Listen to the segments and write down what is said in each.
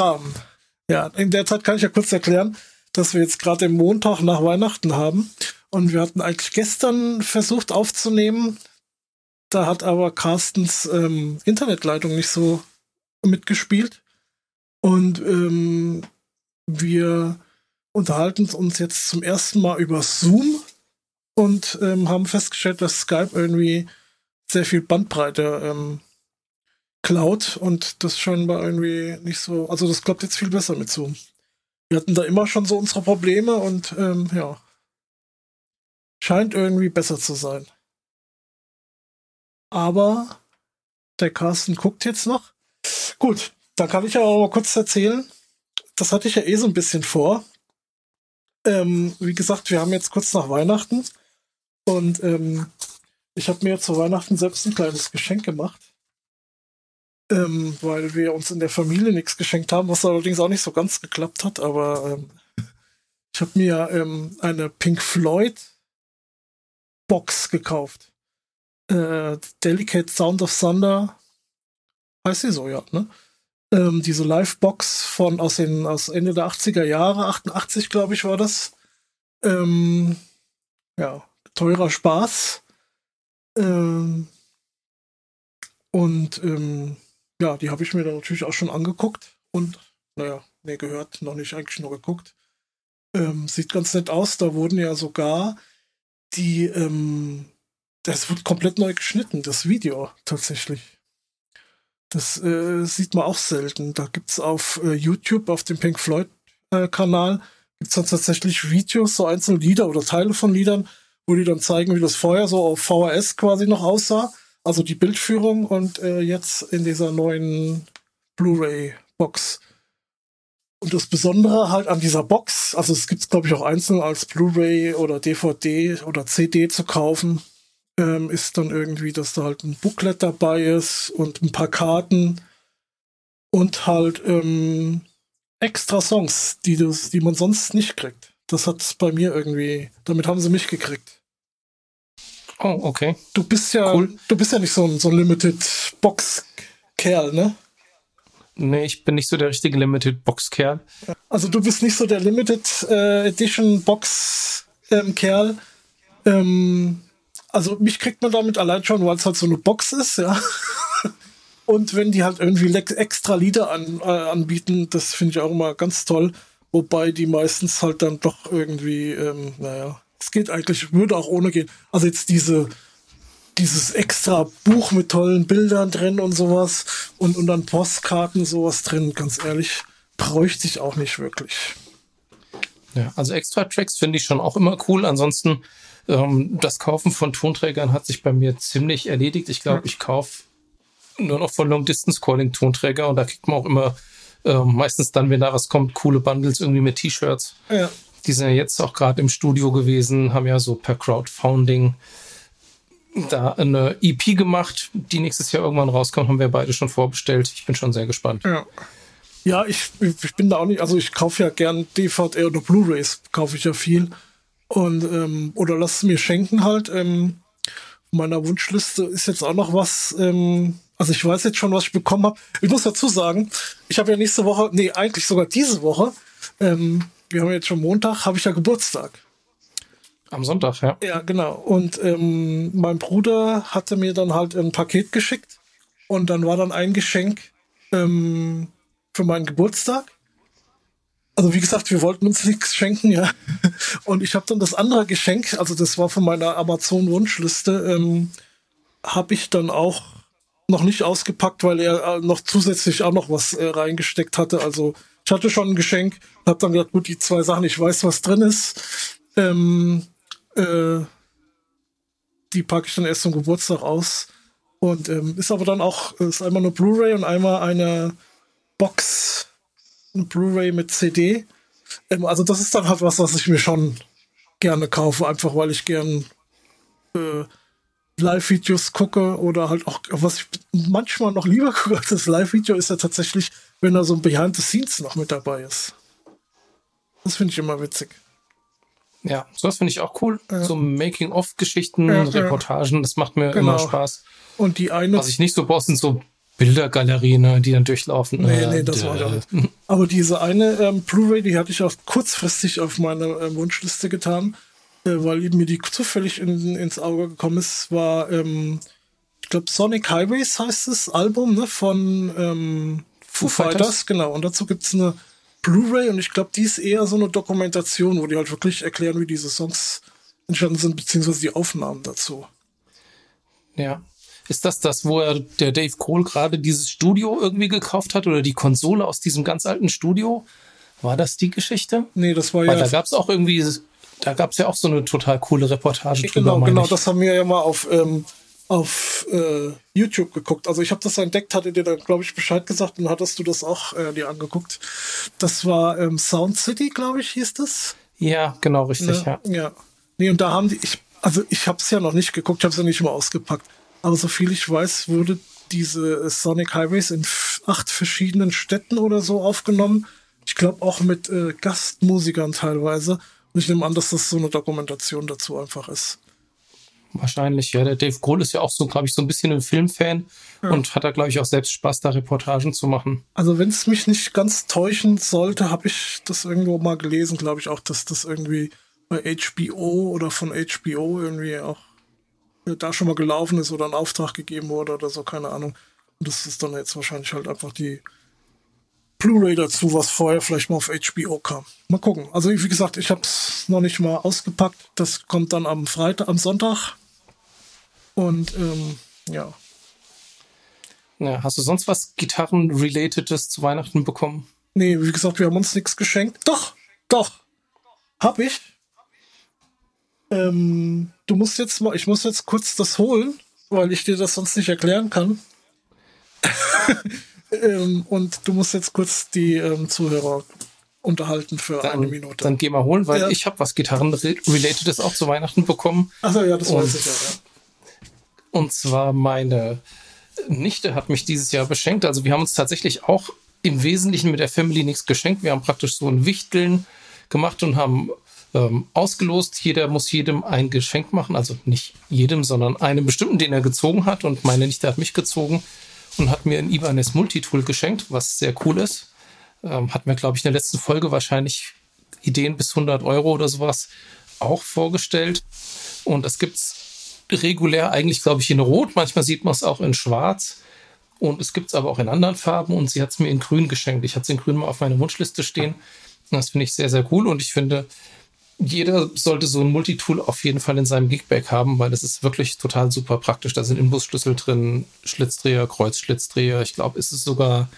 Kram. Ja, in der Zeit kann ich ja kurz erklären, dass wir jetzt gerade den Montag nach Weihnachten haben. Und wir hatten eigentlich gestern versucht aufzunehmen. Da hat aber Carstens ähm, Internetleitung nicht so mitgespielt. Und ähm, wir unterhalten uns jetzt zum ersten Mal über Zoom und ähm, haben festgestellt, dass Skype irgendwie sehr viel Bandbreite ähm, klaut und das scheinbar irgendwie nicht so, also das klappt jetzt viel besser mit Zoom. Wir hatten da immer schon so unsere Probleme und ähm, ja, scheint irgendwie besser zu sein. Aber der Carsten guckt jetzt noch. Gut, dann kann ich ja auch mal kurz erzählen. Das hatte ich ja eh so ein bisschen vor. Ähm, wie gesagt, wir haben jetzt kurz nach Weihnachten und ähm, ich habe mir zu Weihnachten selbst ein kleines Geschenk gemacht ähm, weil wir uns in der Familie nichts geschenkt haben, was allerdings auch nicht so ganz geklappt hat, aber ähm, ich habe mir ähm, eine Pink Floyd Box gekauft. Äh, Delicate Sound of Thunder heißt sie so, ja, ne? Ähm, diese Live-Box von aus den aus Ende der 80er Jahre, 88 glaube ich war das. Ähm, ja, teurer Spaß. Ähm, und ähm, ja, die habe ich mir dann natürlich auch schon angeguckt und, naja, ne, gehört, noch nicht eigentlich nur geguckt. Ähm, sieht ganz nett aus. Da wurden ja sogar die, ähm, das wird komplett neu geschnitten, das Video tatsächlich. Das äh, sieht man auch selten. Da gibt es auf äh, YouTube, auf dem Pink Floyd-Kanal, äh, gibt es dann tatsächlich Videos, so einzelne Lieder oder Teile von Liedern, wo die dann zeigen, wie das vorher so auf VHS quasi noch aussah also die Bildführung und äh, jetzt in dieser neuen Blu-ray-Box. Und das Besondere halt an dieser Box, also es gibt es glaube ich auch einzeln als Blu-ray oder DVD oder CD zu kaufen, ähm, ist dann irgendwie, dass da halt ein Booklet dabei ist und ein paar Karten und halt ähm, extra Songs, die, das, die man sonst nicht kriegt. Das hat bei mir irgendwie, damit haben sie mich gekriegt. Oh, okay. Du bist ja, cool. du bist ja nicht so ein, so ein Limited Box Kerl, ne? Nee, ich bin nicht so der richtige Limited Box Kerl. Also du bist nicht so der Limited äh, Edition Box ähm, Kerl. Ähm, also mich kriegt man damit allein schon, weil es halt so eine Box ist, ja. Und wenn die halt irgendwie extra Lieder an, äh, anbieten, das finde ich auch immer ganz toll. Wobei die meistens halt dann doch irgendwie, ähm, naja, es geht eigentlich, würde auch ohne gehen. Also jetzt diese, dieses extra Buch mit tollen Bildern drin und sowas und, und dann Postkarten sowas drin, ganz ehrlich, bräuchte ich auch nicht wirklich. Ja, also extra Tracks finde ich schon auch immer cool. Ansonsten, ähm, das Kaufen von Tonträgern hat sich bei mir ziemlich erledigt. Ich glaube, ja. ich kaufe nur noch von Long Distance Calling Tonträger und da kriegt man auch immer äh, meistens dann, wenn da was kommt, coole Bundles irgendwie mit T-Shirts. Ja. Die sind ja jetzt auch gerade im Studio gewesen, haben ja so per Crowdfunding da eine EP gemacht, die nächstes Jahr irgendwann rauskommt, haben wir beide schon vorbestellt. Ich bin schon sehr gespannt. Ja. Ja, ich, ich bin da auch nicht, also ich kaufe ja gern DVD oder Blu-Rays, kaufe ich ja viel. Und, ähm, oder lass es mir schenken halt. Ähm, meiner Wunschliste ist jetzt auch noch was, ähm, also ich weiß jetzt schon, was ich bekommen habe. Ich muss dazu sagen, ich habe ja nächste Woche, nee, eigentlich sogar diese Woche, ähm, wir haben jetzt schon Montag, habe ich ja Geburtstag. Am Sonntag, ja. Ja, genau. Und ähm, mein Bruder hatte mir dann halt ein Paket geschickt und dann war dann ein Geschenk ähm, für meinen Geburtstag. Also wie gesagt, wir wollten uns nichts schenken, ja. Und ich habe dann das andere Geschenk, also das war von meiner Amazon-Wunschliste, ähm, habe ich dann auch noch nicht ausgepackt, weil er äh, noch zusätzlich auch noch was äh, reingesteckt hatte. Also ich hatte schon ein Geschenk, hab dann gesagt, gut, die zwei Sachen, ich weiß, was drin ist. Ähm, äh, die packe ich dann erst zum Geburtstag aus. Und ähm, ist aber dann auch, ist einmal eine Blu-ray und einmal eine Box, eine Blu-ray mit CD. Ähm, also das ist dann halt was, was ich mir schon gerne kaufe, einfach weil ich gern äh, Live-Videos gucke oder halt auch, was ich manchmal noch lieber gucke als das Live-Video, ist ja tatsächlich, wenn da so ein Behind the Scenes noch mit dabei ist. Das finde ich immer witzig. Ja, sowas finde ich auch cool. Ja. So Making-of-Geschichten, ja, Reportagen, das macht mir genau. immer Spaß. Und die eine. Was ich nicht so brauche, sind so Bildergalerie, ne, die dann durchlaufen. Nee, nee, das war gar nicht. Aber diese eine ähm, Blu-ray, die hatte ich auch kurzfristig auf meine äh, Wunschliste getan, äh, weil mir die zufällig in, ins Auge gekommen ist, war, ähm, ich glaube, Sonic Highways heißt das Album, ne, von ähm, Foo, Foo Fighters. Fighters. Genau, und dazu gibt's eine Blu-ray und ich glaube, die ist eher so eine Dokumentation, wo die halt wirklich erklären, wie diese Songs entstanden sind, beziehungsweise die Aufnahmen dazu. Ja. Ist das das, wo er, der Dave Cole gerade dieses Studio irgendwie gekauft hat oder die Konsole aus diesem ganz alten Studio? War das die Geschichte? Nee, das war Weil ja. Da gab es auch irgendwie, da gab es ja auch so eine total coole Reportage drüber. Genau, genau, das haben wir ja mal auf, ähm, auf äh, YouTube geguckt. Also ich habe das entdeckt, hatte dir dann, glaube ich, Bescheid gesagt und hattest du das auch äh, dir angeguckt. Das war ähm, Sound City, glaube ich, hieß das. Ja, genau, richtig, ne? ja. Ja. Nee, und da haben die, ich, also ich habe es ja noch nicht geguckt, ich habe es ja nicht mal ausgepackt. Aber so viel ich weiß, wurde diese Sonic Highways in acht verschiedenen Städten oder so aufgenommen. Ich glaube auch mit äh, Gastmusikern teilweise. Und ich nehme an, dass das so eine Dokumentation dazu einfach ist. Wahrscheinlich, ja. Der Dave Grohl ist ja auch so, glaube ich, so ein bisschen ein Filmfan ja. und hat da, glaube ich, auch selbst Spaß, da Reportagen zu machen. Also, wenn es mich nicht ganz täuschen sollte, habe ich das irgendwo mal gelesen, glaube ich auch, dass das irgendwie bei HBO oder von HBO irgendwie auch da schon mal gelaufen ist oder ein Auftrag gegeben wurde oder so, keine Ahnung. Und das ist dann jetzt wahrscheinlich halt einfach die Blu-ray dazu, was vorher vielleicht mal auf HBO kam. Mal gucken. Also wie gesagt, ich habe es noch nicht mal ausgepackt. Das kommt dann am Freitag, am Sonntag. Und ähm, ja. ja. Hast du sonst was Gitarren-relatedes zu Weihnachten bekommen? Nee, wie gesagt, wir haben uns nichts geschenkt. Doch, doch. Hab ich. Ähm, du musst jetzt mal, ich muss jetzt kurz das holen, weil ich dir das sonst nicht erklären kann. ähm, und du musst jetzt kurz die ähm, Zuhörer unterhalten für dann, eine Minute. Dann geh mal holen, weil ja. ich habe was Gitarren-Relatedes auch zu Weihnachten bekommen. Achso, ja, das und, weiß ich ja, ja. Und zwar meine Nichte hat mich dieses Jahr beschenkt. Also wir haben uns tatsächlich auch im Wesentlichen mit der Family nichts geschenkt. Wir haben praktisch so ein Wichteln gemacht und haben ähm, ausgelost. Jeder muss jedem ein Geschenk machen, also nicht jedem, sondern einem bestimmten, den er gezogen hat. Und meine Nichte hat mich gezogen und hat mir ein Ibanez Multitool geschenkt, was sehr cool ist. Ähm, hat mir, glaube ich, in der letzten Folge wahrscheinlich Ideen bis 100 Euro oder sowas auch vorgestellt. Und das gibt's regulär eigentlich, glaube ich, in Rot. Manchmal sieht man es auch in Schwarz. Und es gibt es aber auch in anderen Farben. Und sie hat es mir in Grün geschenkt. Ich hatte es in Grün mal auf meiner Wunschliste stehen. Und das finde ich sehr, sehr cool. Und ich finde, jeder sollte so ein Multitool auf jeden Fall in seinem Gigbag haben, weil das ist wirklich total super praktisch. Da sind Inbusschlüssel drin, Schlitzdreher, Kreuzschlitzdreher. Ich glaube, ist es sogar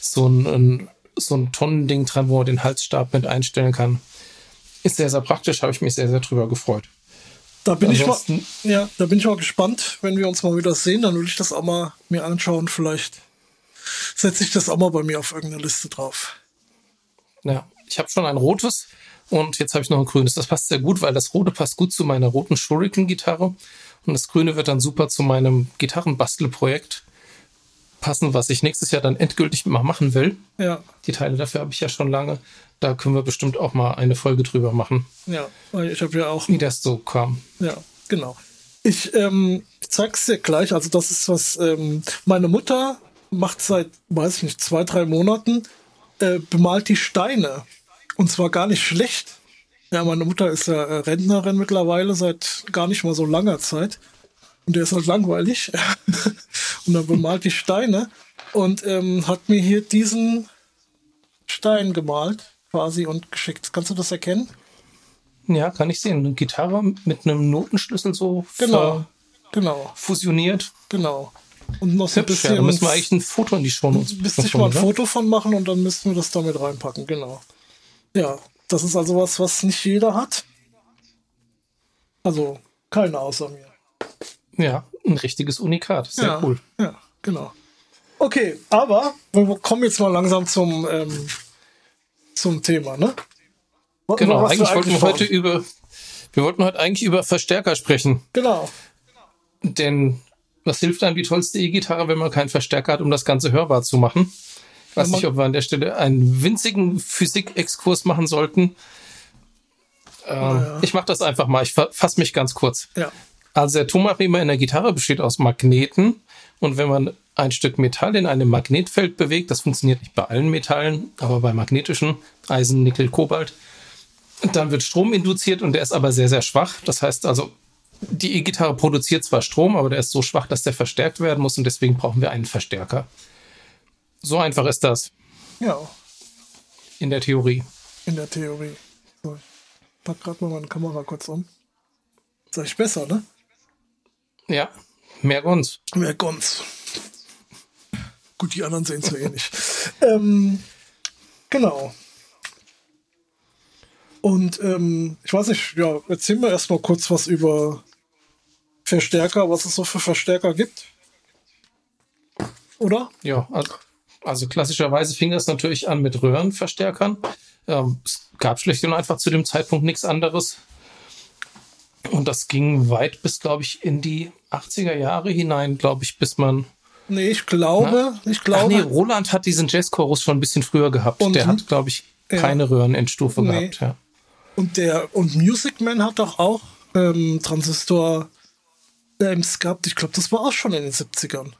so ein, ein, so ein Tonnending dran, wo man den Halsstab mit einstellen kann. Ist sehr, sehr praktisch, habe ich mich sehr, sehr drüber gefreut. Da bin Ansonsten, ich mal, ja, da bin ich mal gespannt, wenn wir uns mal wieder sehen, dann will ich das auch mal mir anschauen. Vielleicht setze ich das auch mal bei mir auf irgendeine Liste drauf. Ja, ich habe schon ein rotes und jetzt habe ich noch ein grünes. Das passt sehr gut, weil das rote passt gut zu meiner roten Shuriken-Gitarre. Und das grüne wird dann super zu meinem Gitarrenbastelprojekt passen, was ich nächstes Jahr dann endgültig mal machen will. Ja. Die Teile dafür habe ich ja schon lange. Da können wir bestimmt auch mal eine Folge drüber machen. Ja, weil ich habe ja auch. Wie das so kam. Ja, genau. Ich, ähm, ich zeig's dir gleich. Also, das ist was, ähm, meine Mutter macht seit, weiß ich nicht, zwei, drei Monaten, äh, bemalt die Steine und zwar gar nicht schlecht. Ja, meine Mutter ist ja äh, Rentnerin mittlerweile seit gar nicht mal so langer Zeit. Und der ist halt langweilig. und dann bemalt die Steine und ähm, hat mir hier diesen Stein gemalt quasi und geschickt. Kannst du das erkennen? Ja, kann ich sehen. Eine Gitarre mit einem Notenschlüssel so genau, genau. fusioniert. Genau. Und noch so ein bisschen. Ja, da müssen wir eigentlich ein Foto in die Show Notes Müsste ich mal ein Foto von machen und dann müssten wir das damit reinpacken, genau. Ja, das ist also was, was nicht jeder hat. Also keiner außer mir. Ja, ein richtiges Unikat. Sehr ja, cool. Ja, genau. Okay, aber wir kommen jetzt mal langsam zum, ähm, zum Thema, ne? Was, genau, eigentlich, eigentlich wollten wir heute über, wir wollten heute eigentlich über Verstärker sprechen. Genau. Denn was hilft einem die tollste E-Gitarre, wenn man keinen Verstärker hat, um das Ganze hörbar zu machen? Ich weiß nicht, ob wir an der Stelle einen winzigen Physik-Exkurs machen sollten. Ähm, ja. Ich mache das einfach mal. Ich fasse mich ganz kurz. Ja. Also der Tonmacher in der Gitarre besteht aus Magneten. Und wenn man ein Stück Metall in einem Magnetfeld bewegt. Das funktioniert nicht bei allen Metallen, aber bei magnetischen Eisen, Nickel, Kobalt. Dann wird Strom induziert und der ist aber sehr, sehr schwach. Das heißt also, die E-Gitarre produziert zwar Strom, aber der ist so schwach, dass der verstärkt werden muss und deswegen brauchen wir einen Verstärker. So einfach ist das. Ja. In der Theorie. In der Theorie. So, ich pack gerade mal meine Kamera kurz um. Sag ich besser, ne? Ja, mehr Gons. Mehr Gons. Gut, die anderen sehen es eh nicht. ähm, genau. Und ähm, ich weiß nicht, ja, erzähl mir erstmal kurz was über Verstärker, was es so für Verstärker gibt. Oder? Ja, also, also klassischerweise fing das natürlich an mit Röhrenverstärkern. Ähm, es gab schlicht und einfach zu dem Zeitpunkt nichts anderes. Und das ging weit bis, glaube ich, in die 80er Jahre hinein, glaube ich, bis man. Nee, ich glaube, Na? ich glaube. Ach nee, Roland hat diesen Jazzchorus schon ein bisschen früher gehabt. Und Der hat, glaube ich, keine ja. Röhrenendstufe nee. gehabt, ja. Und der, und Music Man hat doch auch ähm, Transistor Amps gehabt. Ich glaube, das war auch schon in den 70ern.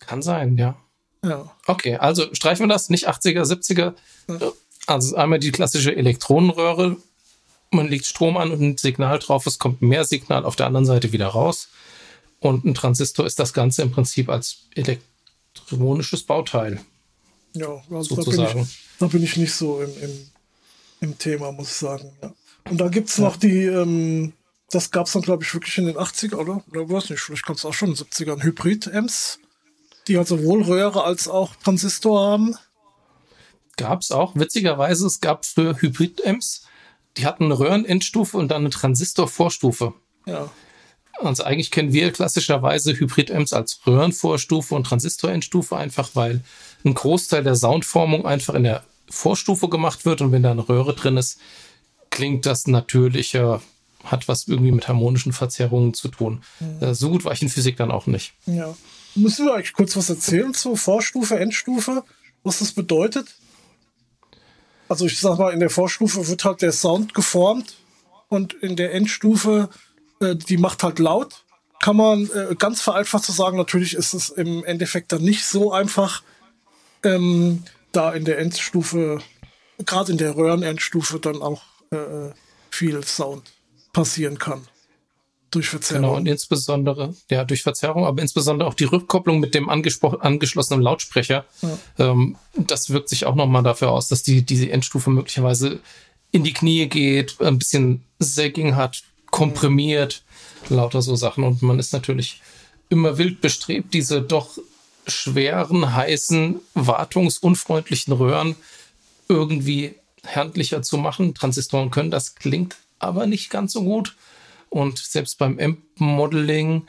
Kann sein, ja. Ja. Okay, also streichen wir das, nicht 80er, 70er. Ja. Also einmal die klassische Elektronenröhre, man legt Strom an und ein Signal drauf, es kommt mehr Signal auf der anderen Seite wieder raus. Und ein Transistor ist das Ganze im Prinzip als elektronisches Bauteil. Ja, also sozusagen. Da bin, ich, da bin ich nicht so im, im, im Thema, muss ich sagen. Ja. Und da gibt es ja. noch die, ähm, das gab es dann, glaube ich, wirklich in den 80er, oder? Oder weiß nicht, vielleicht kommt es auch schon in den 70ern. Hybrid-Amps, die halt sowohl Röhre als auch Transistor haben. Gab es auch. Witzigerweise, es gab früher Hybrid-Amps, die hatten eine Röhrenendstufe und dann eine Transistorvorstufe. Ja. Also eigentlich kennen wir klassischerweise Hybrid-Amps als Röhrenvorstufe und Transistorendstufe einfach, weil ein Großteil der Soundformung einfach in der Vorstufe gemacht wird und wenn da eine Röhre drin ist, klingt das natürlicher, hat was irgendwie mit harmonischen Verzerrungen zu tun. Ja. So gut war ich in Physik dann auch nicht. Ja. Müssen wir eigentlich kurz was erzählen zu Vorstufe, Endstufe, was das bedeutet? Also ich sag mal, in der Vorstufe wird halt der Sound geformt und in der Endstufe, äh, die macht halt laut. Kann man äh, ganz vereinfacht zu sagen, natürlich ist es im Endeffekt dann nicht so einfach, ähm, da in der Endstufe, gerade in der Röhrenendstufe, dann auch äh, viel Sound passieren kann. Durch Verzerrung. Genau, und insbesondere, ja, durch Verzerrung, aber insbesondere auch die Rückkopplung mit dem angeschlossenen Lautsprecher. Ja. Ähm, das wirkt sich auch nochmal dafür aus, dass die, diese Endstufe möglicherweise in die Knie geht, ein bisschen Sagging hat, komprimiert, ja. lauter so Sachen. Und man ist natürlich immer wild bestrebt, diese doch schweren, heißen, wartungsunfreundlichen Röhren irgendwie handlicher zu machen. Transistoren können das, klingt aber nicht ganz so gut. Und selbst beim Amp-Modeling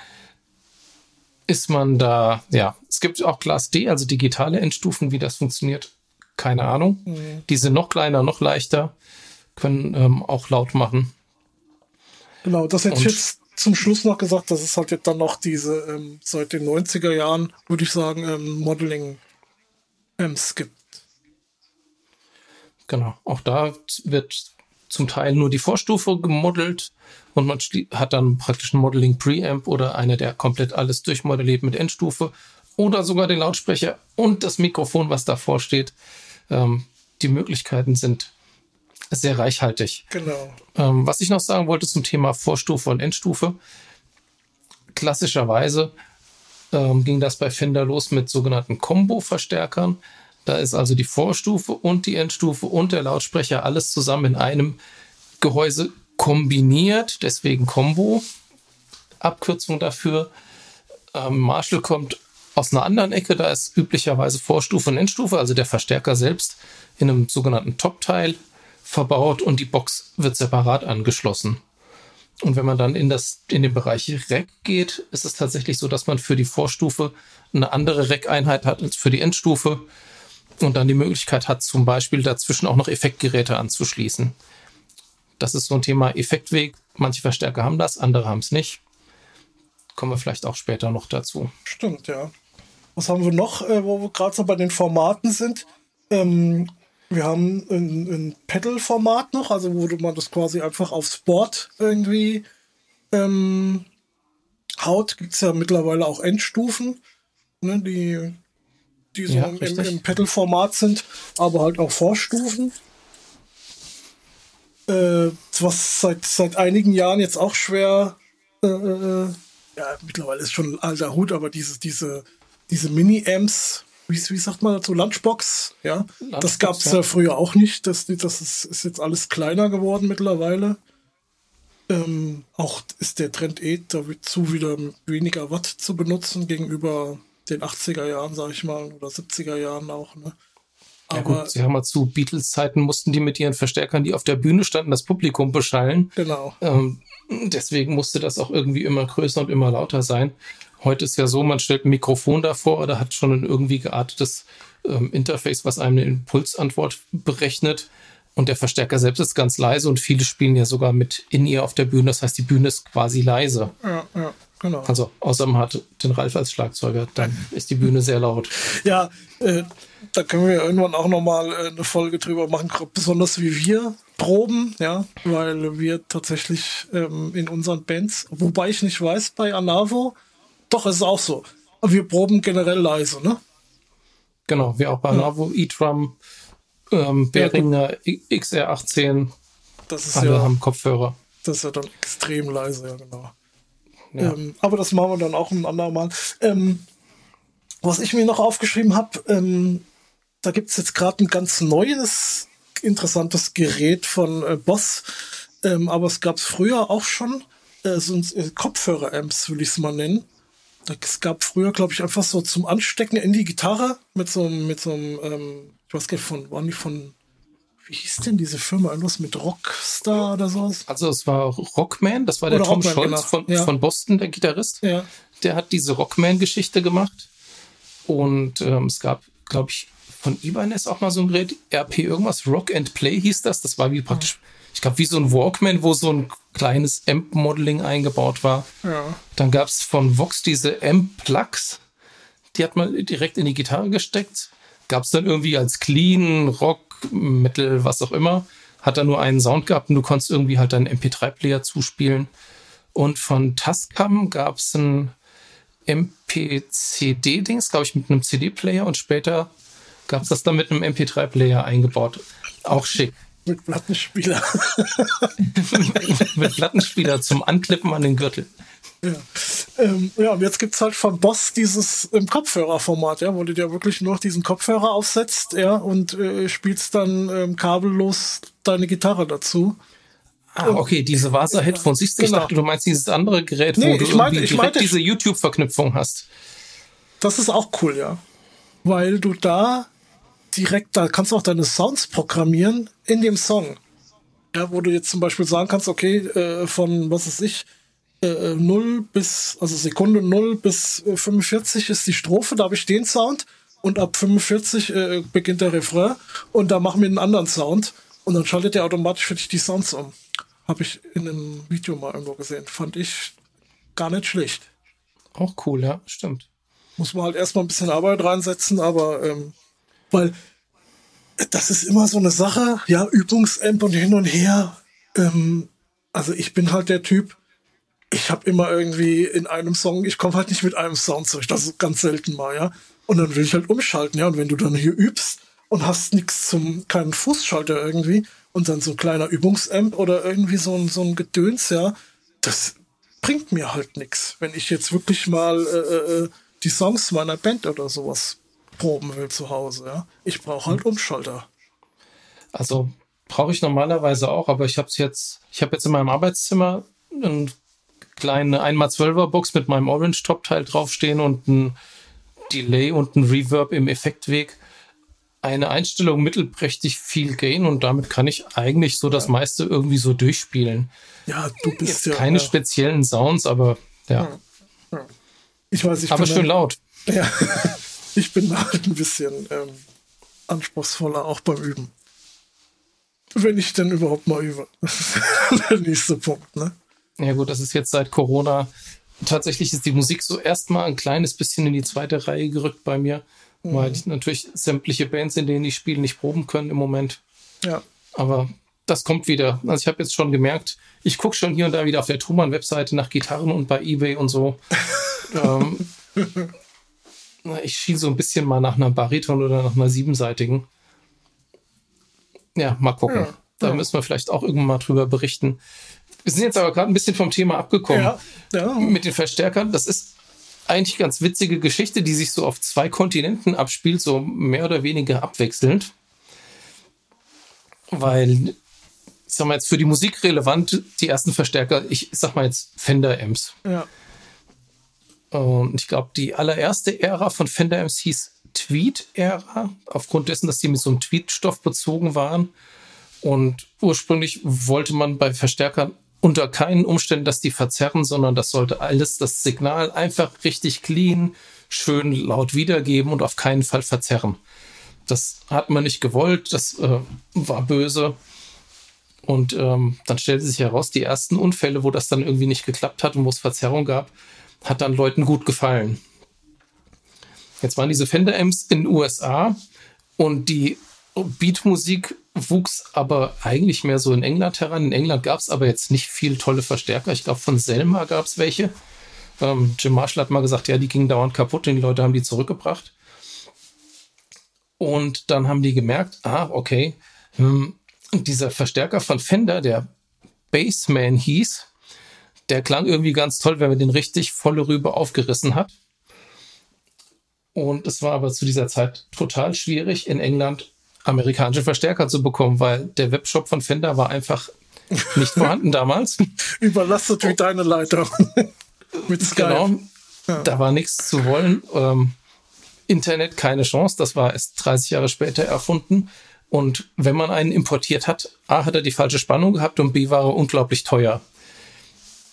ist man da, ja, es gibt auch Class D, also digitale Endstufen, wie das funktioniert, keine Ahnung. Mhm. Die sind noch kleiner, noch leichter, können ähm, auch laut machen. Genau, das hätte ich jetzt zum Schluss noch gesagt, dass es halt jetzt dann noch diese, ähm, seit den 90er Jahren, würde ich sagen, ähm, Modeling-Amps gibt. Genau, auch da wird zum Teil nur die Vorstufe gemodelt und man hat dann praktisch ein Modeling Preamp oder einer, der komplett alles durchmodelliert mit Endstufe oder sogar den Lautsprecher und das Mikrofon, was davor steht. Ähm, die Möglichkeiten sind sehr reichhaltig. Genau. Ähm, was ich noch sagen wollte zum Thema Vorstufe und Endstufe. Klassischerweise ähm, ging das bei Fender los mit sogenannten Combo-Verstärkern. Da ist also die Vorstufe und die Endstufe und der Lautsprecher alles zusammen in einem Gehäuse kombiniert, deswegen Combo. Abkürzung dafür. Ähm, Marshall kommt aus einer anderen Ecke, da ist üblicherweise Vorstufe und Endstufe, also der Verstärker selbst in einem sogenannten Top-Teil verbaut und die Box wird separat angeschlossen. Und wenn man dann in, das, in den Bereich Rack geht, ist es tatsächlich so, dass man für die Vorstufe eine andere Rack-Einheit hat als für die Endstufe und dann die Möglichkeit hat, zum Beispiel dazwischen auch noch Effektgeräte anzuschließen. Das ist so ein Thema Effektweg. Manche Verstärker haben das, andere haben es nicht. Kommen wir vielleicht auch später noch dazu. Stimmt, ja. Was haben wir noch, äh, wo wir gerade so bei den Formaten sind? Ähm, wir haben ein, ein Pedal-Format noch, also wo man das quasi einfach aufs Board irgendwie ähm, haut. Gibt es ja mittlerweile auch Endstufen. ne, die, die so ja, im, im Pedal-Format sind, aber halt auch Vorstufen. Äh, was seit, seit einigen Jahren jetzt auch schwer, äh, äh, ja, mittlerweile ist schon ein alter Hut, aber diese, diese, diese Mini-Amps, wie, wie sagt man dazu, Lunchbox, ja, Lunchbox, das gab es ja. ja. früher auch nicht. Das, das ist, ist jetzt alles kleiner geworden mittlerweile. Ähm, auch ist der Trend eh dazu wieder weniger Watt zu benutzen gegenüber den 80er Jahren, sag ich mal, oder 70er Jahren auch. Ne? Ja Aber, gut, sie haben mal zu Beatles-Zeiten mussten die mit ihren Verstärkern, die auf der Bühne standen, das Publikum beschallen. Genau. Ähm, deswegen musste das auch irgendwie immer größer und immer lauter sein. Heute ist ja so, man stellt ein Mikrofon davor oder hat schon ein irgendwie geartetes ähm, Interface, was einem eine Impulsantwort berechnet. Und der Verstärker selbst ist ganz leise und viele spielen ja sogar mit in ihr auf der Bühne. Das heißt, die Bühne ist quasi leise. Ja, ja, genau. Also, außer man hat den Ralf als Schlagzeuger, dann ist die Bühne sehr laut. Ja, äh, da können wir irgendwann auch nochmal äh, eine Folge drüber machen, besonders wie wir proben, ja, weil wir tatsächlich ähm, in unseren Bands, wobei ich nicht weiß, bei Anavo, doch, ist es auch so. Wir proben generell leise, ne? Genau, wie auch bei Anavo, ja. E-Drum, ähm, Behringer ja, XR18. Das ist alle ja, haben Kopfhörer. Das ist ja dann extrem leise, ja, genau. Ähm, aber das machen wir dann auch ein andermal. Ähm, was ich mir noch aufgeschrieben habe, ähm, da gibt es jetzt gerade ein ganz neues, interessantes Gerät von äh, Boss. Ähm, aber es gab es früher auch schon. Äh, so äh, Kopfhörer-Amps, will ich es mal nennen. Es gab früher, glaube ich, einfach so zum Anstecken in die Gitarre mit so einem, mit so einem, ähm, ich weiß gar nicht von, waren die von, wie hieß denn diese Firma? Irgendwas mit Rockstar oder sowas? Also es war Rockman, das war der oder Tom Rockman, Scholz genau. von, ja. von Boston, der Gitarrist. Ja. Der hat diese Rockman-Geschichte gemacht. Und ähm, es gab, glaube ich, von Ibanez auch mal so ein Gerät, RP irgendwas, Rock and Play hieß das. Das war wie praktisch, ich glaube, wie so ein Walkman, wo so ein kleines Amp-Modeling eingebaut war. Ja. Dann gab es von Vox diese Amp-Plugs. Die hat man direkt in die Gitarre gesteckt. Gab es dann irgendwie als Clean, Rock, Metal, was auch immer. Hat da nur einen Sound gehabt und du konntest irgendwie halt deinen MP3-Player zuspielen. Und von Tascam gab es ein MPCD-Dings, glaube ich, mit einem CD-Player und später gab es das dann mit einem MP3-Player eingebaut. Auch schick. Mit Plattenspieler. mit Plattenspieler zum Anklippen an den Gürtel. Ja. Ähm, ja, und jetzt gibt es halt von Boss dieses im Kopfhörerformat, ja, wo du dir wirklich nur diesen Kopfhörer aufsetzt, ja, und äh, spielst dann ähm, kabellos deine Gitarre dazu. Ah, okay, diese Vasa-Headphones. Du, genau. ich dachte, du meinst dieses andere Gerät, nee, wo du ich meinte, ich meinte, diese YouTube-Verknüpfung hast. Das ist auch cool, ja. Weil du da direkt, da kannst du auch deine Sounds programmieren in dem Song. Ja, wo du jetzt zum Beispiel sagen kannst, okay, äh, von, was weiß ich, äh, 0 bis, also Sekunde 0 bis äh, 45 ist die Strophe, da habe ich den Sound und ab 45 äh, beginnt der Refrain und da machen wir einen anderen Sound und dann schaltet er automatisch für dich die Sounds um. Habe ich in einem Video mal irgendwo gesehen. Fand ich gar nicht schlecht. Auch cool, ja, stimmt. Muss man halt erstmal ein bisschen Arbeit reinsetzen, aber ähm, weil das ist immer so eine Sache, ja, Übungsamp und hin und her. Ähm, also ich bin halt der Typ, ich habe immer irgendwie in einem Song, ich komme halt nicht mit einem Sound zurück, das ist ganz selten mal, ja. Und dann will ich halt umschalten, ja. Und wenn du dann hier übst und hast nichts zum, keinen Fußschalter irgendwie, und dann so ein kleiner Übungsamp oder irgendwie so ein, so ein Gedöns, ja, das bringt mir halt nichts, wenn ich jetzt wirklich mal äh, äh, äh, die Songs meiner Band oder sowas proben will zu Hause, ja. Ich brauche halt Umschalter. Also brauche ich normalerweise auch, aber ich habe es jetzt, ich habe jetzt in meinem Arbeitszimmer eine kleine 1x12er Box mit meinem Orange Top Teil draufstehen und ein Delay und ein Reverb im Effektweg eine Einstellung mittelprächtig viel Gain und damit kann ich eigentlich so das meiste irgendwie so durchspielen. Ja, du bist Jetzt ja keine ja. speziellen Sounds, aber ja. ja. Ich weiß, ich aber schön dann, laut. Ja, ich bin halt ein bisschen ähm, anspruchsvoller auch beim Üben. Wenn ich denn überhaupt mal übe. der nächste Punkt, ne? Ja gut, das ist jetzt seit Corona. Tatsächlich ist die Musik so erstmal ein kleines bisschen in die zweite Reihe gerückt bei mir. Mhm. Weil natürlich sämtliche Bands, in denen ich spiele, nicht proben können im Moment. Ja. Aber das kommt wieder. Also ich habe jetzt schon gemerkt, ich gucke schon hier und da wieder auf der Truman-Webseite nach Gitarren und bei Ebay und so. ähm, ich schien so ein bisschen mal nach einer Bariton oder nach einer siebenseitigen. Ja, mal gucken. Ja, da ja. müssen wir vielleicht auch irgendwann mal drüber berichten. Wir sind jetzt aber gerade ein bisschen vom Thema abgekommen. Ja, ja. Mit den Verstärkern. Das ist eigentlich ganz witzige Geschichte, die sich so auf zwei Kontinenten abspielt, so mehr oder weniger abwechselnd. Weil, ich sag mal jetzt für die Musik relevant, die ersten Verstärker, ich sag mal jetzt Fender Amps. Ja. Und ich glaube, die allererste Ära von Fender Amps hieß Tweet-Ära, aufgrund dessen, dass die mit so einem Tweetstoff bezogen waren. Und ursprünglich wollte man bei Verstärkern unter keinen Umständen, dass die verzerren, sondern das sollte alles das Signal einfach richtig clean, schön laut wiedergeben und auf keinen Fall verzerren. Das hat man nicht gewollt, das äh, war böse. Und ähm, dann stellte sich heraus, die ersten Unfälle, wo das dann irgendwie nicht geklappt hat und wo es Verzerrung gab, hat dann Leuten gut gefallen. Jetzt waren diese Fender Amps in den USA und die Beatmusik wuchs aber eigentlich mehr so in England heran. In England gab es aber jetzt nicht viel tolle Verstärker. Ich glaube, von Selma gab es welche. Ähm, Jim Marshall hat mal gesagt, ja, die gingen dauernd kaputt und die Leute haben die zurückgebracht. Und dann haben die gemerkt, ah, okay, hm, dieser Verstärker von Fender, der Bassman hieß, der klang irgendwie ganz toll, wenn man den richtig volle Rübe aufgerissen hat. Und es war aber zu dieser Zeit total schwierig, in England amerikanische Verstärker zu bekommen, weil der Webshop von Fender war einfach nicht vorhanden damals. Überlastet wie deine Leiter. Mit Skype. Genau. Ja. Da war nichts zu wollen. Ähm, Internet keine Chance. Das war erst 30 Jahre später erfunden. Und wenn man einen importiert hat, A, hat er die falsche Spannung gehabt und B, war er unglaublich teuer.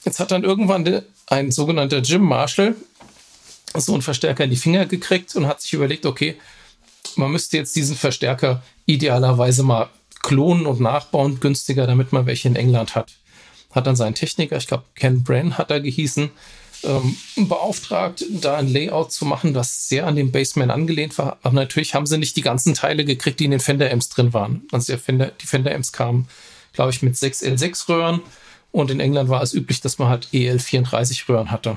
Jetzt hat dann irgendwann ein sogenannter Jim Marshall so einen Verstärker in die Finger gekriegt und hat sich überlegt, okay, man müsste jetzt diesen Verstärker idealerweise mal klonen und nachbauen, günstiger, damit man welche in England hat. Hat dann seinen Techniker, ich glaube Ken Bran hat er gehießen, ähm, beauftragt, da ein Layout zu machen, das sehr an den Baseman angelehnt war. Aber natürlich haben sie nicht die ganzen Teile gekriegt, die in den Fender Amps drin waren. Also der Fender, die Fender Amps kamen, glaube ich, mit 6 L6 Röhren und in England war es üblich, dass man halt EL34 Röhren hatte.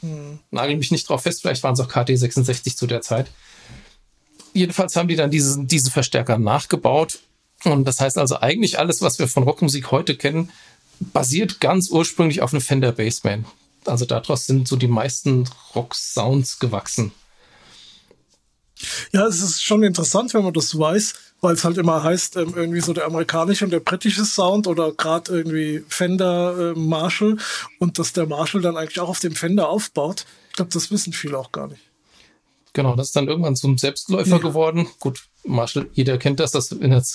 Hm. Nagel mich nicht drauf fest, vielleicht waren es auch KT66 zu der Zeit. Jedenfalls haben die dann diesen, diese Verstärker nachgebaut. Und das heißt also eigentlich alles, was wir von Rockmusik heute kennen, basiert ganz ursprünglich auf einem Fender Bassman. Also daraus sind so die meisten Rock-Sounds gewachsen. Ja, es ist schon interessant, wenn man das weiß, weil es halt immer heißt, ähm, irgendwie so der amerikanische und der britische Sound oder gerade irgendwie Fender äh, Marshall und dass der Marshall dann eigentlich auch auf dem Fender aufbaut. Ich glaube, das wissen viele auch gar nicht. Genau, das ist dann irgendwann zum Selbstläufer ja. geworden. Gut, Marshall, jeder kennt das. Das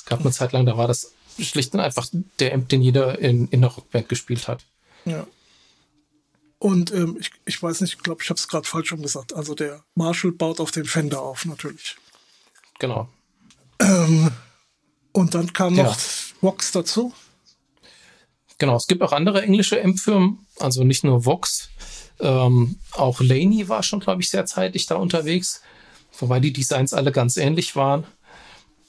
gab eine Zeit lang, da war das schlicht und einfach der Amp, den jeder in, in der Rockband gespielt hat. Ja. Und ähm, ich, ich weiß nicht, ich glaube, ich habe es gerade falsch gesagt. Also der Marshall baut auf den Fender auf, natürlich. Genau. Ähm, und dann kam noch ja. Vox dazu. Genau, es gibt auch andere englische Amp-Firmen, also nicht nur Vox. Ähm, auch Laney war schon, glaube ich, sehr zeitig da unterwegs, wobei die Designs alle ganz ähnlich waren.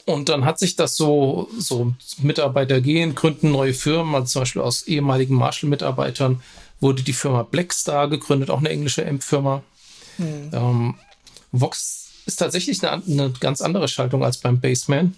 Und dann hat sich das so, so Mitarbeiter gehen, gründen neue Firmen, also zum Beispiel aus ehemaligen Marshall-Mitarbeitern wurde die Firma Blackstar gegründet, auch eine englische Amp-Firma. Mhm. Ähm, Vox ist tatsächlich eine, eine, ganz andere Schaltung als beim Bassman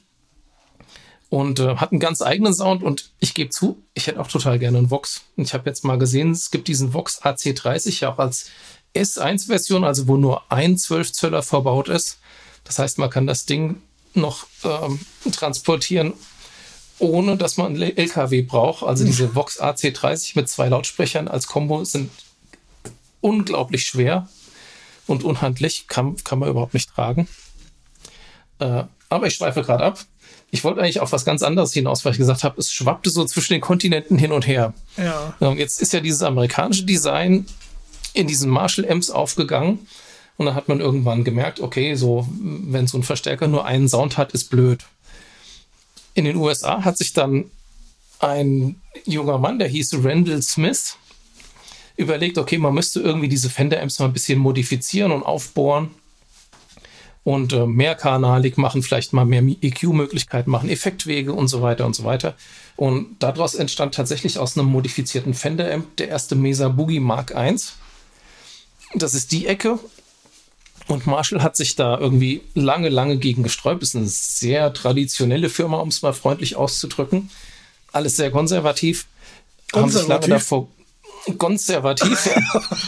und äh, hat einen ganz eigenen Sound und ich gebe zu, ich hätte auch total gerne einen Vox. Und ich habe jetzt mal gesehen, es gibt diesen Vox AC30 ja auch als S1-Version, also wo nur ein 12 Zöller verbaut ist. Das heißt, man kann das Ding noch ähm, transportieren ohne dass man einen LKW braucht. Also diese Vox AC30 mit zwei Lautsprechern als Kombo sind unglaublich schwer und unhandlich, kann, kann man überhaupt nicht tragen. Äh, aber ich schweife gerade ab. Ich wollte eigentlich auf was ganz anderes hinaus, weil ich gesagt habe, es schwappte so zwischen den Kontinenten hin und her. Ja. Jetzt ist ja dieses amerikanische Design in diesen Marshall-Amps aufgegangen. Und dann hat man irgendwann gemerkt, okay, so, wenn so ein Verstärker nur einen Sound hat, ist blöd in den USA hat sich dann ein junger Mann, der hieß Randall Smith, überlegt, okay, man müsste irgendwie diese Fender-Amps mal ein bisschen modifizieren und aufbohren und äh, mehrkanalig machen, vielleicht mal mehr EQ-Möglichkeiten machen, Effektwege und so weiter und so weiter. Und daraus entstand tatsächlich aus einem modifizierten Fender-Amp der erste Mesa Boogie Mark I. Das ist die Ecke. Und Marshall hat sich da irgendwie lange, lange gegen gesträubt. Ist eine sehr traditionelle Firma, um es mal freundlich auszudrücken. Alles sehr konservativ. Konservativ? Haben sich lange davor konservativ.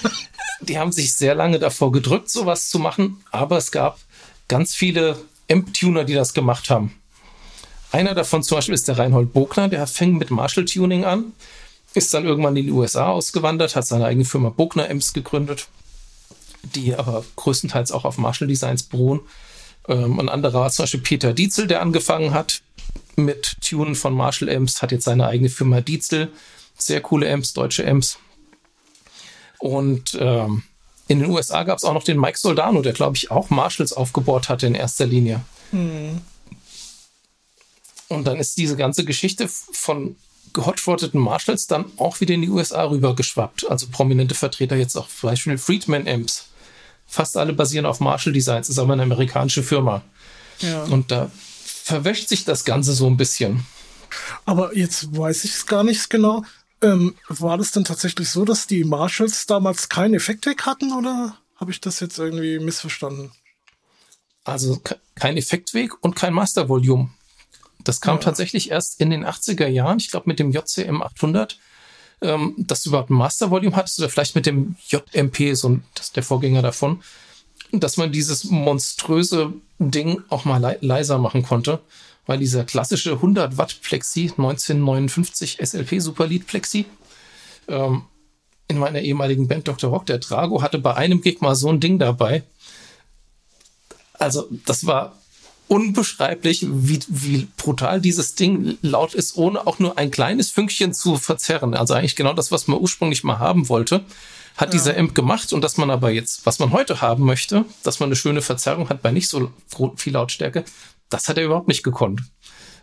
Die haben sich sehr lange davor gedrückt, sowas zu machen. Aber es gab ganz viele Amp-Tuner, die das gemacht haben. Einer davon zum Beispiel ist der Reinhold Bogner, der fängt mit Marshall-Tuning an, ist dann irgendwann in die USA ausgewandert, hat seine eigene Firma Bogner Amps gegründet die aber größtenteils auch auf Marshall Designs beruhen. Ähm, ein anderer war zum Beispiel Peter Dietzel, der angefangen hat mit Tunen von Marshall Amps, hat jetzt seine eigene Firma Dietzel. Sehr coole Amps, deutsche Amps. Und ähm, in den USA gab es auch noch den Mike Soldano, der, glaube ich, auch Marshalls aufgebohrt hatte in erster Linie. Mhm. Und dann ist diese ganze Geschichte von gehotrotteten Marshalls dann auch wieder in die USA rübergeschwappt. Also prominente Vertreter jetzt auch zum Beispiel Friedman Amps fast alle basieren auf Marshall Designs, ist aber eine amerikanische Firma. Ja. Und da verwäscht sich das Ganze so ein bisschen. Aber jetzt weiß ich es gar nicht genau. Ähm, war das denn tatsächlich so, dass die Marshalls damals keinen Effektweg hatten oder habe ich das jetzt irgendwie missverstanden? Also kein Effektweg und kein Mastervolume. Das kam ja. tatsächlich erst in den 80er Jahren, ich glaube mit dem JCM 800 ähm, dass du überhaupt ein Master Volume hattest oder vielleicht mit dem JMP, so das der Vorgänger davon, dass man dieses monströse Ding auch mal le leiser machen konnte, weil dieser klassische 100 Watt Plexi 1959 SLP Superlead Plexi ähm, in meiner ehemaligen Band Dr. Rock, der Drago, hatte bei einem Gig mal so ein Ding dabei. Also, das war unbeschreiblich, wie, wie brutal dieses Ding laut ist, ohne auch nur ein kleines Fünkchen zu verzerren. Also eigentlich genau das, was man ursprünglich mal haben wollte, hat ja. dieser Amp gemacht und dass man aber jetzt, was man heute haben möchte, dass man eine schöne Verzerrung hat bei nicht so viel Lautstärke, das hat er überhaupt nicht gekonnt.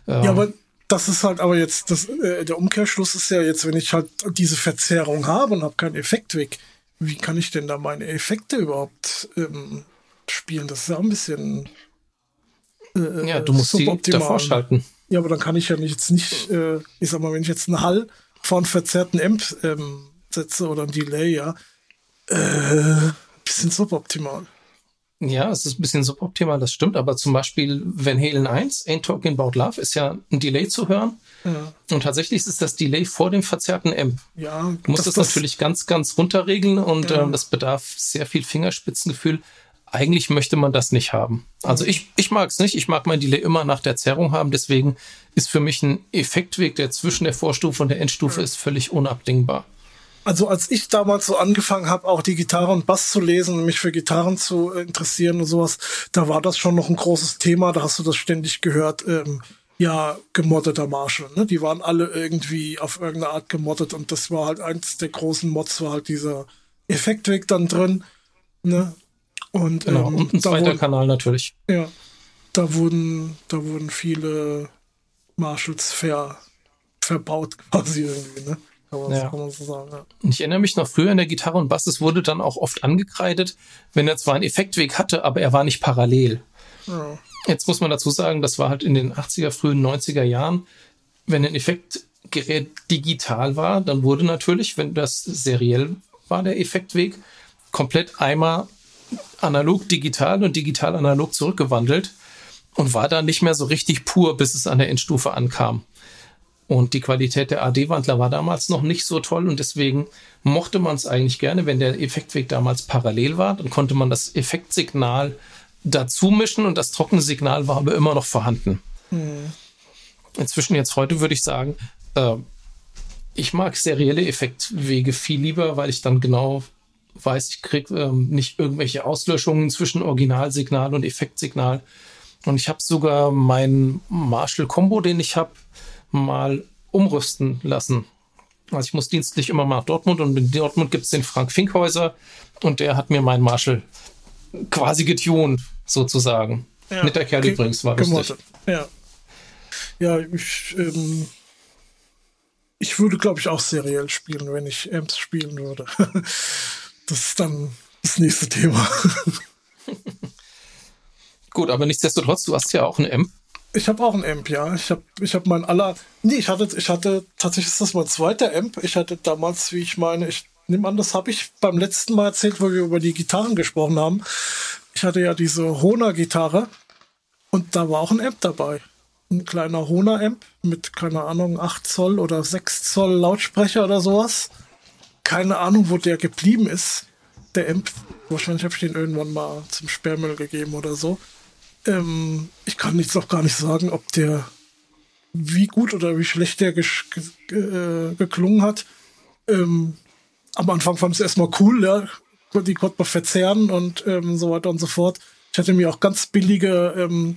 Ja, ähm, aber das ist halt aber jetzt, das, äh, der Umkehrschluss ist ja jetzt, wenn ich halt diese Verzerrung habe und habe keinen Effektweg, wie kann ich denn da meine Effekte überhaupt ähm, spielen? Das ist ja ein bisschen äh, ja, du musst sie davor schalten. Ja, aber dann kann ich ja nicht, jetzt nicht, äh, ich sag mal, wenn ich jetzt einen Hall von verzerrten Amp ähm, setze oder ein Delay, ja, äh, bisschen suboptimal. Ja, es ist ein bisschen suboptimal, das stimmt, aber zum Beispiel Van Halen 1, Ain't Talking About Love, ist ja ein Delay zu hören. Ja. Und tatsächlich ist das Delay vor dem verzerrten Amp. Ja, du musst das, das natürlich ganz, ganz runterregeln und ja. ähm, das bedarf sehr viel Fingerspitzengefühl eigentlich möchte man das nicht haben. Also ich, ich mag es nicht. Ich mag mein Delay immer nach der Zerrung haben. Deswegen ist für mich ein Effektweg, der zwischen der Vorstufe und der Endstufe ist, völlig unabdingbar. Also als ich damals so angefangen habe, auch die Gitarre und Bass zu lesen und mich für Gitarren zu interessieren und sowas, da war das schon noch ein großes Thema. Da hast du das ständig gehört. Ähm, ja, gemoddeter Marshall. Ne? Die waren alle irgendwie auf irgendeine Art gemoddet und das war halt eins der großen Mods, war halt dieser Effektweg dann drin. Ne? Und, genau, ähm, und ein zweiter wurden, Kanal natürlich. Ja, da wurden, da wurden viele Marshalls ver, verbaut quasi irgendwie, ne? Kann man, ja. kann man so sagen, ja. Ich erinnere mich noch früher in der Gitarre und Bass, es wurde dann auch oft angekreidet, wenn er zwar einen Effektweg hatte, aber er war nicht parallel. Ja. Jetzt muss man dazu sagen, das war halt in den 80er, frühen 90er Jahren, wenn ein Effektgerät digital war, dann wurde natürlich, wenn das seriell war, der Effektweg, komplett einmal analog digital und digital analog zurückgewandelt und war dann nicht mehr so richtig pur, bis es an der Endstufe ankam. Und die Qualität der AD-Wandler war damals noch nicht so toll und deswegen mochte man es eigentlich gerne, wenn der Effektweg damals parallel war. Dann konnte man das Effektsignal dazu mischen und das trockene Signal war aber immer noch vorhanden. Mhm. Inzwischen jetzt heute würde ich sagen, äh, ich mag serielle Effektwege viel lieber, weil ich dann genau weiß, ich kriege ähm, nicht irgendwelche Auslöschungen zwischen Originalsignal und Effektsignal. Und ich habe sogar meinen Marshall Combo, den ich habe, mal umrüsten lassen. Also ich muss dienstlich immer mal nach Dortmund und in Dortmund gibt es den Frank Finkhäuser und der hat mir meinen Marshall quasi getuned, sozusagen. Ja, Mit der Kerl übrigens, war lustig. Ja. Ja, ich, ähm, ich würde, glaube ich, auch seriell spielen, wenn ich Amps spielen würde. das ist dann das nächste Thema. Gut, aber nichtsdestotrotz, du hast ja auch ein Amp. Ich habe auch ein Amp, ja. Ich habe ich hab mein aller. Nee, ich hatte, ich hatte, tatsächlich ist das mein zweiter Amp. Ich hatte damals, wie ich meine, ich nehme an, das habe ich beim letzten Mal erzählt, wo wir über die Gitarren gesprochen haben. ich hatte ja diese Hona-Gitarre und da war auch ein Amp dabei. Ein kleiner Hona-Amp mit, keine Ahnung, 8 Zoll oder 6 Zoll Lautsprecher oder sowas. Keine Ahnung, wo der geblieben ist. Der Amp, wahrscheinlich habe ich den irgendwann mal zum Sperrmüll gegeben oder so. Ähm, ich kann jetzt auch gar nicht sagen, ob der, wie gut oder wie schlecht der ge ge äh, geklungen hat. Ähm, am Anfang fand ich es erstmal cool, ja. Die konnte man verzehren und ähm, so weiter und so fort. Ich hatte mir auch ganz billige ähm,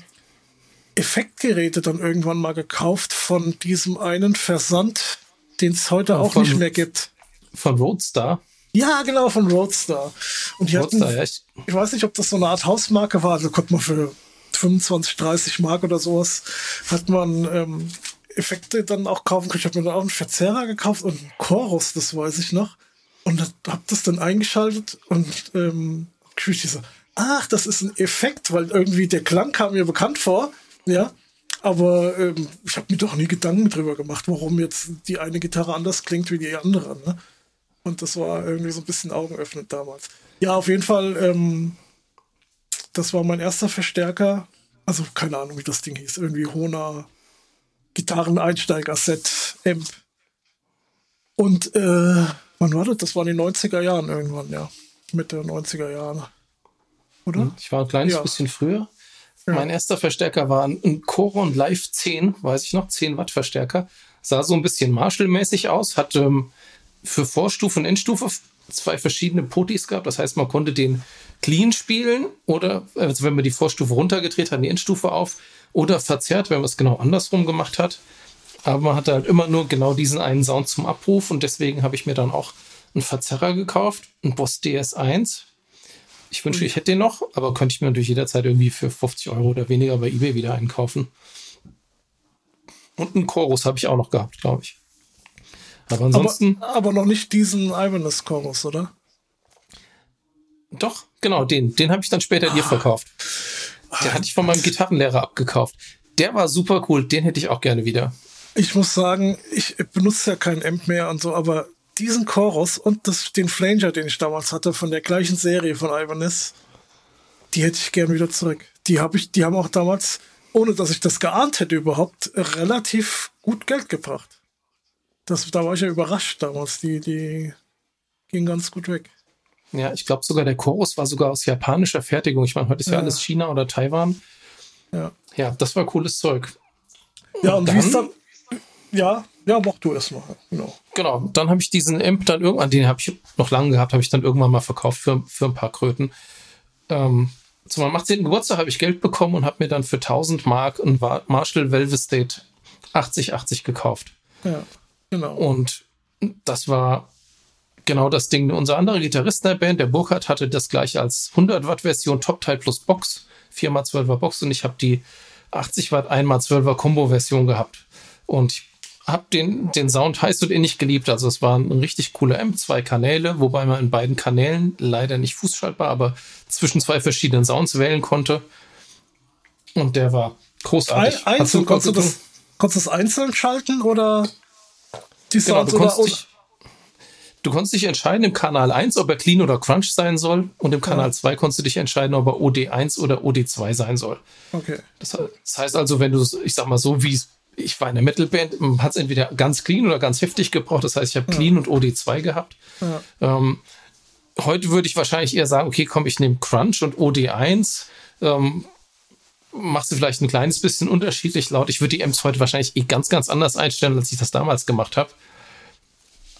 Effektgeräte dann irgendwann mal gekauft von diesem einen Versand, den es heute auch von, nicht mehr gibt. Von Roadstar? Ja, genau, von Roadstar. Und die Roadstar, hatten, ja, ich, weiß nicht, ob das so eine Art Hausmarke war, also konnte man für 25, 30 Mark oder sowas, hat man ähm, Effekte dann auch kaufen können. Ich habe mir dann auch einen Verzerrer gekauft und einen Chorus, das weiß ich noch. Und habe das dann eingeschaltet und ähm, ich so, ach, das ist ein Effekt, weil irgendwie der Klang kam mir bekannt vor, ja. Aber ähm, ich habe mir doch nie Gedanken drüber gemacht, warum jetzt die eine Gitarre anders klingt wie die andere. Ne? Und das war irgendwie so ein bisschen augenöffnend damals. Ja, auf jeden Fall, ähm, das war mein erster Verstärker. Also keine Ahnung, wie das Ding hieß. Irgendwie Hona Gitarren-Einsteiger-Set, Amp. Und äh, wann war das? Das war in den 90er Jahren irgendwann, ja. Mitte 90er Jahre. Oder? Hm, ich war ein kleines ja. bisschen früher. Ja. Mein erster Verstärker war ein Coron Live 10, weiß ich noch, 10 Watt Verstärker. Sah so ein bisschen Marshall-mäßig aus, hat ähm, für Vorstufe und Endstufe zwei verschiedene Potis gehabt. Das heißt, man konnte den clean spielen oder, also wenn man die Vorstufe runtergedreht hat, die Endstufe auf oder verzerrt, wenn man es genau andersrum gemacht hat. Aber man hatte halt immer nur genau diesen einen Sound zum Abruf und deswegen habe ich mir dann auch einen Verzerrer gekauft, einen Boss DS1. Ich wünsche, ich hätte den noch, aber könnte ich mir natürlich jederzeit irgendwie für 50 Euro oder weniger bei eBay wieder einkaufen. Und einen Chorus habe ich auch noch gehabt, glaube ich. Aber ansonsten. Aber, aber, noch nicht diesen Ivanus Chorus, oder? Doch, genau, den. Den habe ich dann später ah. dir verkauft. Der hatte ich von meinem Gitarrenlehrer abgekauft. Der war super cool, den hätte ich auch gerne wieder. Ich muss sagen, ich benutze ja keinen Amp mehr und so, aber diesen Chorus und das, den Flanger, den ich damals hatte, von der gleichen Serie von Ibanez, die hätte ich gern wieder zurück. Die habe ich, die haben auch damals, ohne dass ich das geahnt hätte überhaupt, relativ gut Geld gebracht. Das, da war ich ja überrascht damals. Die, die ging ganz gut weg. Ja, ich glaube sogar der Chorus war sogar aus japanischer Fertigung. Ich meine, heute ist ja, ja alles China oder Taiwan. Ja. Ja, das war cooles Zeug. Ja, und, und wie ist dann. Ja, ja, mach du erstmal. Genau. Genau. Dann habe ich diesen Imp dann irgendwann, den habe ich noch lange gehabt, habe ich dann irgendwann mal verkauft für, für ein paar Kröten. Ähm, zu meinem 18. Geburtstag habe ich Geld bekommen und habe mir dann für 1000 Mark ein Marshall Velvet State 8080 gekauft. Ja, genau. Und das war genau das Ding. Unser anderer Gitarrist in der Band, der Burkhardt, hatte das gleiche als 100 Watt Version Top Teil plus Box, 4x12er Box und ich habe die 80 Watt 1x12er Combo Version gehabt. Und ich habe den, den Sound heiß und innig geliebt. Also es war ein richtig cooler M, zwei Kanäle, wobei man in beiden Kanälen leider nicht fußschaltbar, aber zwischen zwei verschiedenen Sounds wählen konnte. Und der war großartig. Ein, einzeln, konntest, du das, konntest du das einzeln schalten oder die Sounds genau, du konntest oder, dich, Du konntest dich entscheiden im Kanal 1, ob er Clean oder Crunch sein soll. Und im Kanal ja. 2 konntest du dich entscheiden, ob er OD1 oder OD2 sein soll. Okay. Das, das heißt also, wenn du, ich sag mal so, wie ich war in der Metalband, hat es entweder ganz clean oder ganz heftig gebraucht. Das heißt, ich habe ja. Clean und OD2 gehabt. Ja. Ähm, heute würde ich wahrscheinlich eher sagen, okay, komm, ich nehme Crunch und OD1. Ähm, machst du vielleicht ein kleines bisschen unterschiedlich laut. Ich würde die Amps heute wahrscheinlich eh ganz, ganz anders einstellen, als ich das damals gemacht habe.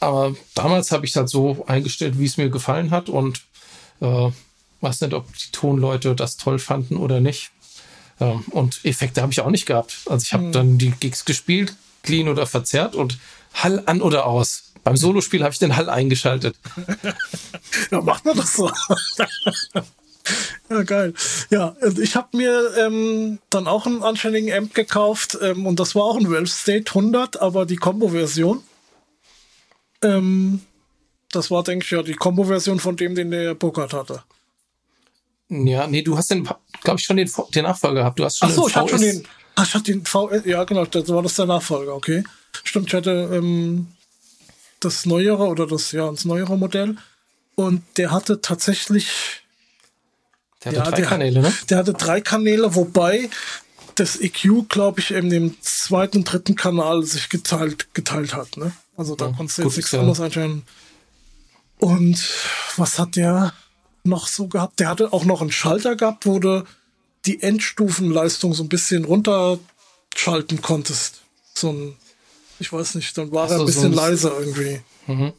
Aber damals habe ich es halt so eingestellt, wie es mir gefallen hat und äh, weiß nicht, ob die Tonleute das toll fanden oder nicht. Ähm, und Effekte habe ich auch nicht gehabt. Also ich habe mhm. dann die Gigs gespielt, clean oder verzerrt und Hall an oder aus. Beim Solospiel habe ich den Hall eingeschaltet. ja, macht man das so. ja, geil. Ja, also ich habe mir ähm, dann auch einen anständigen Amp gekauft ähm, und das war auch ein Valve State 100, aber die Combo-Version. Ähm, das war, denke ich, ja die Combo-Version von dem, den der Burkhardt hatte. Ja, nee, du hast den, glaube ich, schon den, den Nachfolger gehabt. Du hast schon Ach so, ich hatte schon den, ach, ich hatte den VS, ja, genau, das war das der Nachfolger, okay. Stimmt, ich hatte ähm, das neuere oder das, ja, das neuere Modell und der hatte tatsächlich Der hatte ja, drei der, Kanäle, ne? Der hatte drei Kanäle, wobei das EQ, glaube ich, in dem zweiten und dritten Kanal sich geteilt, geteilt hat, ne? Also da ja, konntest du jetzt nichts ja. anderes einstellen. Und was hat der noch so gehabt? Der hatte auch noch einen Schalter gehabt, wo du die Endstufenleistung so ein bisschen runterschalten konntest. So ein, ich weiß nicht, dann war also er ein bisschen so ein leiser irgendwie. Mhm.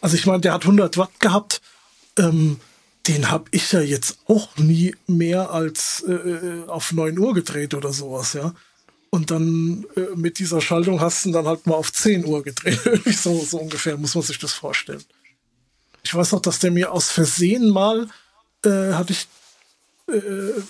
Also ich meine, der hat 100 Watt gehabt. Ähm, den habe ich ja jetzt auch nie mehr als äh, äh auf 9 Uhr gedreht oder sowas, ja. Und dann äh, mit dieser Schaltung hast du dann halt mal auf 10 Uhr gedreht. so, so ungefähr muss man sich das vorstellen. Ich weiß noch, dass der mir aus Versehen mal, äh, hatte ich äh,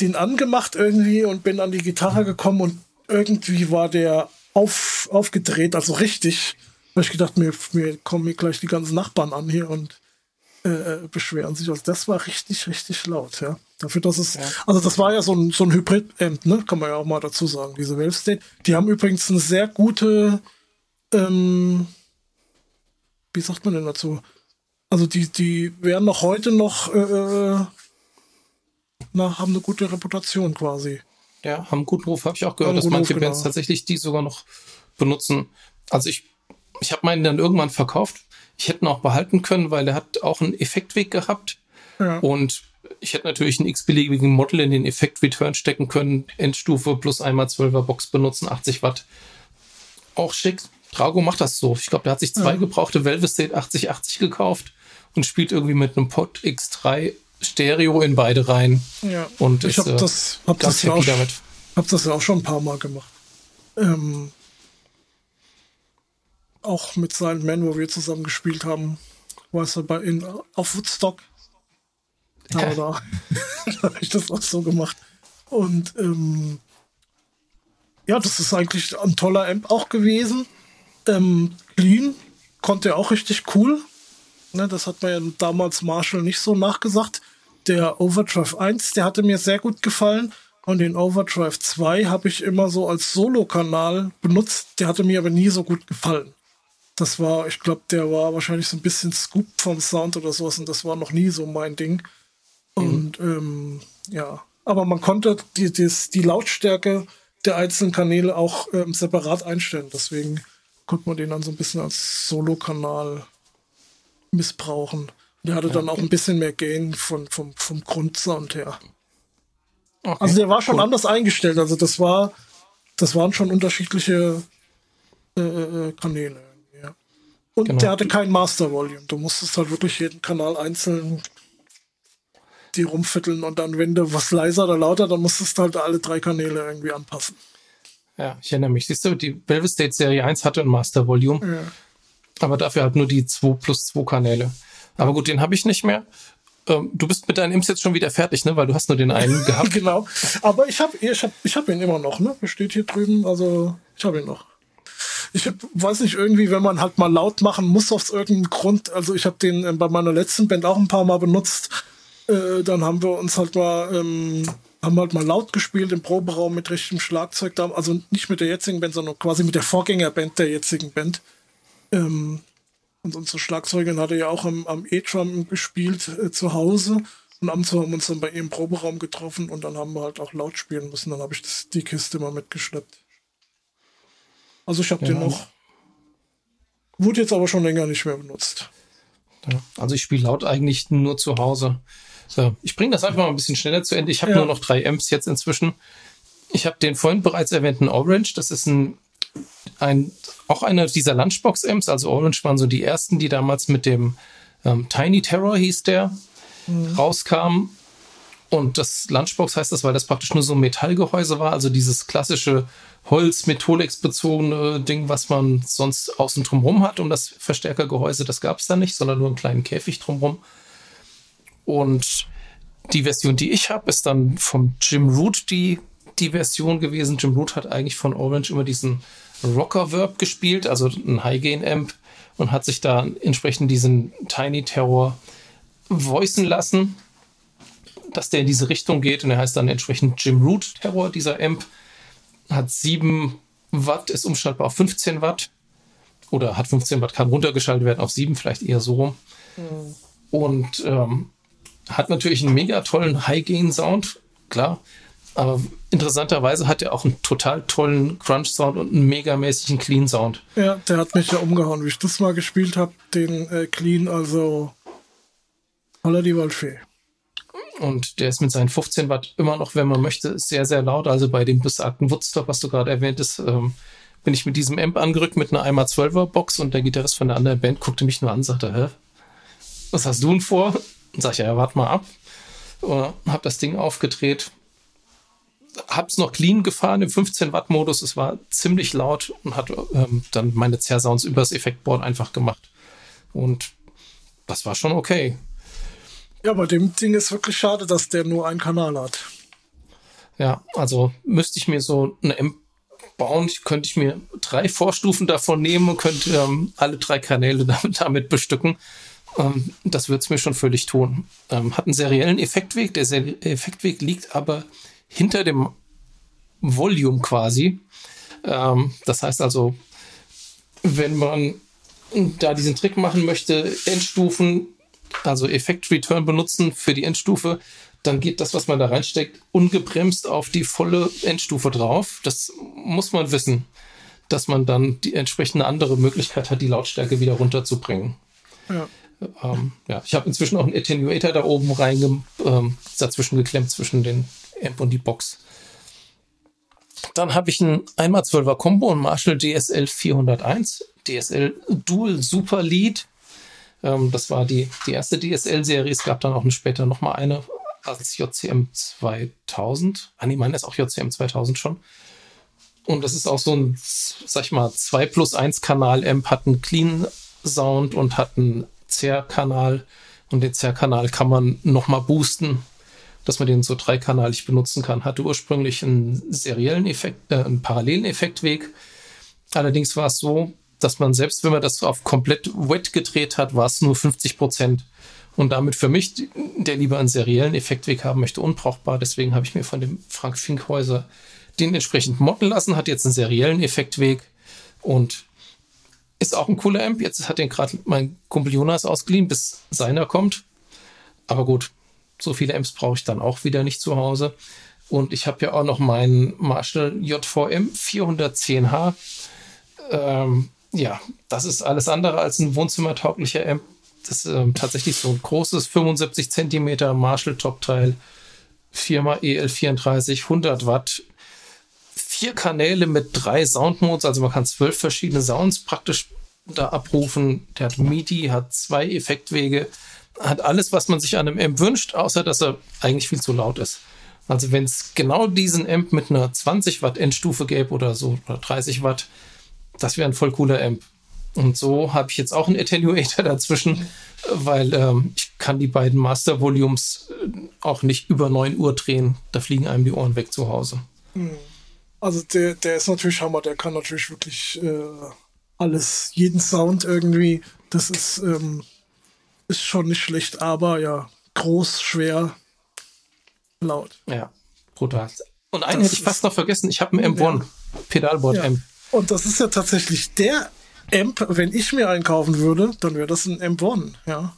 den angemacht irgendwie und bin an die Gitarre gekommen und irgendwie war der auf, aufgedreht, also richtig. Da ich gedacht, mir, mir kommen mir gleich die ganzen Nachbarn an hier und äh, äh, beschweren sich. Also das war richtig, richtig laut, ja. Dafür, dass es, ja. also das war ja so ein, so ein Hybrid-Amp, ne? Kann man ja auch mal dazu sagen, diese Valve State. Die haben übrigens eine sehr gute, ähm, wie sagt man denn dazu? Also die, die werden noch heute noch, äh, äh na, haben eine gute Reputation quasi. Ja, haben einen guten Ruf, habe ich auch gehört, dass manche Ruf, Bands genau. tatsächlich die sogar noch benutzen. Also ich, ich habe meinen dann irgendwann verkauft. Ich hätte ihn auch behalten können, weil er hat auch einen Effektweg gehabt. Ja. Und ich hätte natürlich einen x-beliebigen Model in den Effekt-Return stecken können, Endstufe plus einmal 12er Box benutzen, 80 Watt. Auch schick. Drago macht das so. Ich glaube, der hat sich zwei ja. gebrauchte Valve State 8080 gekauft und spielt irgendwie mit einem Pod X3 Stereo in beide rein. Ja. Und ich habe äh, das, hab das, ja auch, hab das ja auch schon ein paar Mal gemacht. Ähm, auch mit Silent Man, wo wir zusammen gespielt haben, weißt du, bei in, auf Woodstock. Da, da, da habe ich das auch so gemacht. Und ähm, ja, das ist eigentlich ein toller Amp auch gewesen. Ähm, clean, konnte er auch richtig cool. Ne, das hat mir ja damals Marshall nicht so nachgesagt. Der Overdrive 1, der hatte mir sehr gut gefallen. Und den Overdrive 2 habe ich immer so als Solo-Kanal benutzt. Der hatte mir aber nie so gut gefallen. Das war, ich glaube, der war wahrscheinlich so ein bisschen Scoop vom Sound oder sowas und das war noch nie so mein Ding. Und mhm. ähm, ja, aber man konnte die, die, die Lautstärke der einzelnen Kanäle auch ähm, separat einstellen. Deswegen konnte man den dann so ein bisschen als Solo-Kanal missbrauchen. Der hatte dann auch ein bisschen mehr Gain von, vom, vom Grundsound her. Okay, also der war schon cool. anders eingestellt. Also das war, das waren schon unterschiedliche äh, äh Kanäle. Und genau. der hatte kein Master Volume. Du musstest halt wirklich jeden Kanal einzeln die rumfitteln und dann, wenn du was leiser oder lauter, dann musstest du halt alle drei Kanäle irgendwie anpassen. Ja, ich erinnere mich. Siehst du, die Velvet State Serie 1 hatte ein Master Volume. Ja. Aber dafür halt nur die 2 plus 2 Kanäle. Aber gut, den habe ich nicht mehr. Ähm, du bist mit deinen Imps jetzt schon wieder fertig, ne? Weil du hast nur den einen gehabt. genau. Aber ich habe ich hab, ich hab ihn immer noch, ne? Steht hier drüben. Also ich habe ihn noch. Ich weiß nicht, irgendwie, wenn man halt mal laut machen muss aus irgendeinem Grund. Also ich habe den äh, bei meiner letzten Band auch ein paar Mal benutzt. Äh, dann haben wir uns halt mal ähm, haben halt mal laut gespielt im Proberaum mit richtigem Schlagzeug. Also nicht mit der jetzigen Band, sondern quasi mit der Vorgängerband der jetzigen Band. Ähm, und unsere Schlagzeugin hatte ja auch am, am E-Drum gespielt äh, zu Hause. Und abends haben wir uns dann bei ihr im Proberaum getroffen und dann haben wir halt auch laut spielen müssen. Dann habe ich das, die Kiste mal mitgeschleppt. Also ich habe ja. den noch. Wurde jetzt aber schon länger nicht mehr benutzt. Ja, also ich spiele laut eigentlich nur zu Hause. So, ich bringe das einfach mal ein bisschen schneller zu Ende. Ich habe ja. nur noch drei Amps jetzt inzwischen. Ich habe den vorhin bereits erwähnten Orange. Das ist ein ein, auch eine dieser Lunchbox-Amps, also Orange waren so die ersten, die damals mit dem ähm, Tiny Terror hieß der, mhm. rauskamen. Und das Lunchbox heißt das, weil das praktisch nur so ein Metallgehäuse war, also dieses klassische Holz-Metholex-bezogene Ding, was man sonst außen drumherum hat, um das Verstärkergehäuse, das gab es da nicht, sondern nur einen kleinen Käfig drumherum. Und die Version, die ich habe, ist dann vom Jim Root die, die Version gewesen. Jim Root hat eigentlich von Orange immer diesen Rocker Verb gespielt, also ein High-Gain-Amp und hat sich da entsprechend diesen Tiny Terror voicen lassen, dass der in diese Richtung geht und er heißt dann entsprechend Jim Root Terror, dieser Amp. Hat 7 Watt, ist umschaltbar auf 15 Watt oder hat 15 Watt, kann runtergeschaltet werden auf 7, vielleicht eher so rum. Mhm. Und ähm, hat natürlich einen mega tollen High-Gain-Sound, klar. Aber interessanterweise hat er auch einen total tollen Crunch-Sound und einen megamäßigen Clean-Sound. Ja, der hat mich ja umgehauen, wie ich das mal gespielt habe, den äh, Clean, also holla die Waldfee. Und der ist mit seinen 15 Watt immer noch, wenn man möchte, sehr, sehr laut. Also bei dem besagten Woodstock, was du gerade erwähnt hast, ähm, bin ich mit diesem Amp angerückt mit einer 1x12er Box und der Gitarrist von der anderen Band guckte mich nur an und sagte, hä, was hast du denn vor? Und sag ich, ja, warte mal ab. Und hab das Ding aufgedreht, hab's noch clean gefahren im 15 Watt Modus. Es war ziemlich laut und hat ähm, dann meine Zerrsounds übers Effektboard einfach gemacht. Und das war schon okay. Ja, bei dem Ding ist wirklich schade, dass der nur einen Kanal hat. Ja, also müsste ich mir so eine Amp bauen, könnte ich mir drei Vorstufen davon nehmen und könnte ähm, alle drei Kanäle damit, damit bestücken. Ähm, das würde es mir schon völlig tun. Ähm, hat einen seriellen Effektweg. Der Seri Effektweg liegt aber hinter dem Volume quasi. Ähm, das heißt also, wenn man da diesen Trick machen möchte, Endstufen, also Effekt Return benutzen für die Endstufe, dann geht das, was man da reinsteckt, ungebremst auf die volle Endstufe drauf. Das muss man wissen, dass man dann die entsprechende andere Möglichkeit hat, die Lautstärke wieder runterzubringen. Ja. Ähm, ja, ich habe inzwischen auch einen Attenuator da oben rein ähm, dazwischen geklemmt zwischen den Amp und die Box. Dann habe ich ein 1x12er Combo, ein Marshall DSL 401, DSL Dual Super Lead. Ähm, das war die, die erste DSL-Serie. Es gab dann auch später nochmal eine als JCM 2000. Ah, nee, meine ist auch JCM 2000 schon. Und das ist auch so ein, sag ich mal, 2 plus 1 Kanal-Amp, hat einen Clean Sound und hat einen Zerr-Kanal. Und den Zerr-Kanal kann man nochmal boosten dass man den so dreikanalig benutzen kann. Hatte ursprünglich einen seriellen Effekt, äh, einen parallelen Effektweg. Allerdings war es so, dass man selbst, wenn man das auf komplett wet gedreht hat, war es nur 50 Prozent. Und damit für mich, der lieber einen seriellen Effektweg haben möchte, unbrauchbar. Deswegen habe ich mir von dem Frank Finkhäuser den entsprechend modden lassen, hat jetzt einen seriellen Effektweg und ist auch ein cooler Amp. Jetzt hat den gerade mein Kumpel Jonas ausgeliehen, bis seiner kommt. Aber gut, so viele Amps brauche ich dann auch wieder nicht zu Hause. Und ich habe ja auch noch meinen Marshall JVM 410H. Ähm, ja, das ist alles andere als ein wohnzimmertauglicher Amp. Das ist ähm, tatsächlich so ein großes 75 Zentimeter Marshall Top-Teil. Firma EL34, 100 Watt. Vier Kanäle mit drei Soundmodes, also man kann zwölf verschiedene Sounds praktisch da abrufen. Der hat MIDI, hat zwei Effektwege, hat alles, was man sich an einem Amp wünscht, außer dass er eigentlich viel zu laut ist. Also wenn es genau diesen Amp mit einer 20 Watt Endstufe gäbe oder so, oder 30 Watt, das wäre ein voll cooler Amp. Und so habe ich jetzt auch einen Attenuator dazwischen, weil ähm, ich kann die beiden Master Volumes äh, auch nicht über 9 Uhr drehen. Da fliegen einem die Ohren weg zu Hause. Hm. Also der, der ist natürlich Hammer, der kann natürlich wirklich äh, alles, jeden Sound irgendwie. Das ist ähm, ist schon nicht schlecht, aber ja, groß, schwer, laut. Ja, brutal. Und einen das hätte ich fast noch vergessen, ich habe einen M1, ja. Pedalboard-Amp. Ja. Und das ist ja tatsächlich der Amp, wenn ich mir einen kaufen würde, dann wäre das ein M1, ja.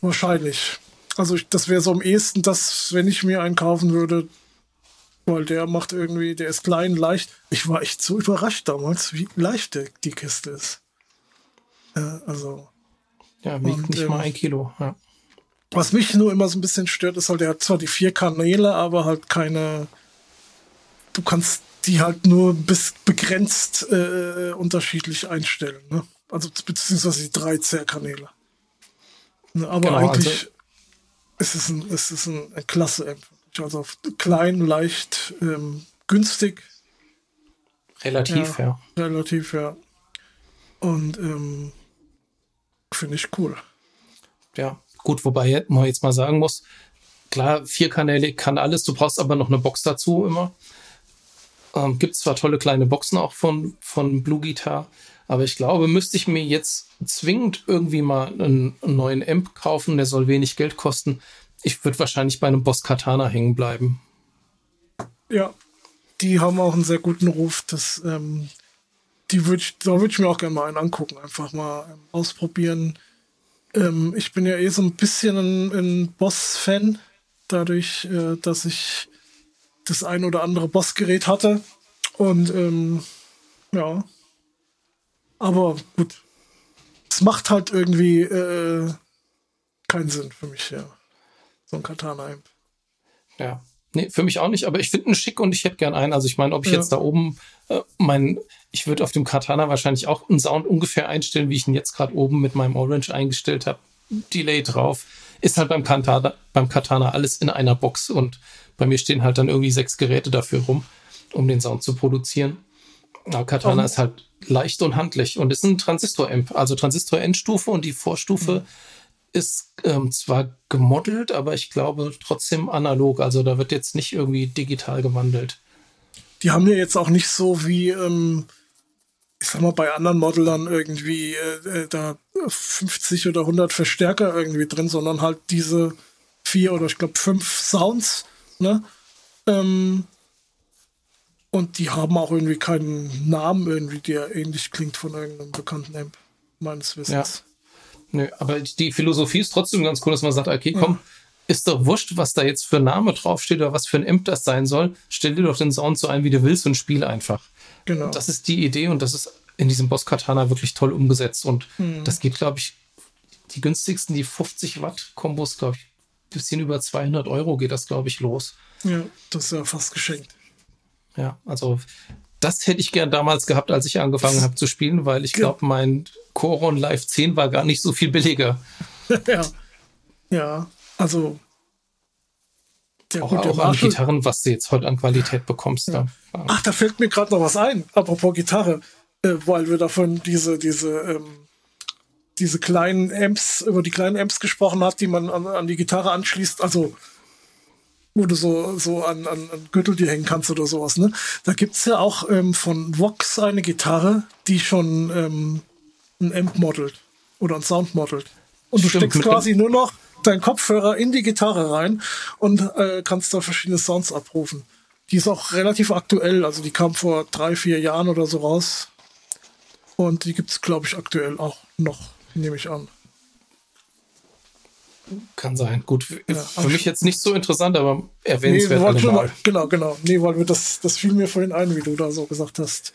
Wahrscheinlich. Also ich, das wäre so am ehesten das, wenn ich mir einen kaufen würde, weil der macht irgendwie, der ist klein, leicht. Ich war echt so überrascht damals, wie leicht der, die Kiste ist. Ja, also ja, wiegt und, nicht ähm, mal ein Kilo. Ja. Was mich nur immer so ein bisschen stört, ist halt, er hat zwar die vier Kanäle, aber halt keine. Du kannst die halt nur bis begrenzt äh, unterschiedlich einstellen. Ne? Also beziehungsweise die drei Zerrkanäle. Ne, aber genau, eigentlich also, ist es ein, ist es ein, ein klasse Amp. Also klein, leicht, ähm, günstig. Relativ, ja, ja. Relativ, ja. Und ähm, Finde ich cool. Ja, gut, wobei man jetzt mal sagen muss, klar, vierkanälig kann alles, du brauchst aber noch eine Box dazu immer. Ähm, Gibt zwar tolle kleine Boxen auch von, von Blue Guitar, aber ich glaube, müsste ich mir jetzt zwingend irgendwie mal einen, neuen Amp kaufen, der soll wenig Geld kosten. Ich würde wahrscheinlich bei einem Boss Katana hängen bleiben. Ja, die haben auch einen sehr guten Ruf. Das ähm, die würde ich, da würde ich mir auch gerne mal einen angucken, einfach mal ähm, ausprobieren. Ähm, ich bin ja eh so ein bisschen ein, ein Boss-Fan, dadurch, äh, dass ich das ein oder andere Bossgerät hatte. Und ähm, ja. Aber gut. Es macht halt irgendwie äh, keinen Sinn für mich, ja. So ein Katana-Imp. Ja. Nee, für mich auch nicht, aber ich finde ihn schick und ich hätte gern einen. Also ich meine, ob ich ja. jetzt da oben äh, mein, ich würde auf dem Katana wahrscheinlich auch einen Sound ungefähr einstellen, wie ich ihn jetzt gerade oben mit meinem Orange eingestellt habe. Delay drauf. Ist halt beim Katana, beim Katana alles in einer Box und bei mir stehen halt dann irgendwie sechs Geräte dafür rum, um den Sound zu produzieren. Aber Katana oh. ist halt leicht und handlich und ist ein Transistor-Amp, also Transistor-Endstufe und die Vorstufe mhm. ist ähm, zwar gemodelt, aber ich glaube trotzdem analog. Also da wird jetzt nicht irgendwie digital gewandelt. Die haben ja jetzt auch nicht so wie, ähm, ich sag mal, bei anderen Modellern irgendwie äh, äh da 50 oder 100 Verstärker irgendwie drin, sondern halt diese vier oder ich glaube fünf Sounds Ne? Ähm, und die haben auch irgendwie keinen Namen irgendwie, der ähnlich klingt von irgendeinem bekannten Amp, meines Wissens. Ja. Nö, aber die Philosophie ist trotzdem ganz cool, dass man sagt, okay, komm, ja. ist doch wurscht, was da jetzt für ein Name draufsteht oder was für ein Amp das sein soll. Stell dir doch den Sound so ein, wie du willst und spiel einfach. Genau. Das ist die Idee und das ist in diesem Boss Katana wirklich toll umgesetzt und mhm. das geht, glaube ich, die günstigsten, die 50 Watt Kombos, glaube ich, bisschen über 200 Euro geht das, glaube ich, los. Ja, das ist ja fast geschenkt. Ja, also das hätte ich gern damals gehabt, als ich angefangen habe zu spielen, weil ich glaube, mein Coron Live 10 war gar nicht so viel billiger. ja, ja, also der auch, gute auch an Gitarren, was du jetzt heute an Qualität bekommst. Ja. Da. Ach, da fällt mir gerade noch was ein, apropos Gitarre, äh, weil wir davon diese, diese ähm, diese kleinen Amps, über die kleinen Amps gesprochen hat, die man an, an die Gitarre anschließt, also wo du so, so an, an, an Gürtel dir hängen kannst oder sowas, ne? Da gibt's ja auch ähm, von Vox eine Gitarre, die schon ähm, ein Amp modelt oder ein Sound modelt. Und du Stimmt, steckst quasi nur noch deinen Kopfhörer in die Gitarre rein und äh, kannst da verschiedene Sounds abrufen. Die ist auch relativ aktuell, also die kam vor drei, vier Jahren oder so raus. Und die gibt's, glaube ich, aktuell auch noch nehme ich an. Kann sein. Gut, für, ja, für mich jetzt nicht so interessant, aber erwähnenswert. Nee, mal, genau, genau. Nee, weil wir das, das fiel mir vorhin ein, wie du da so gesagt hast,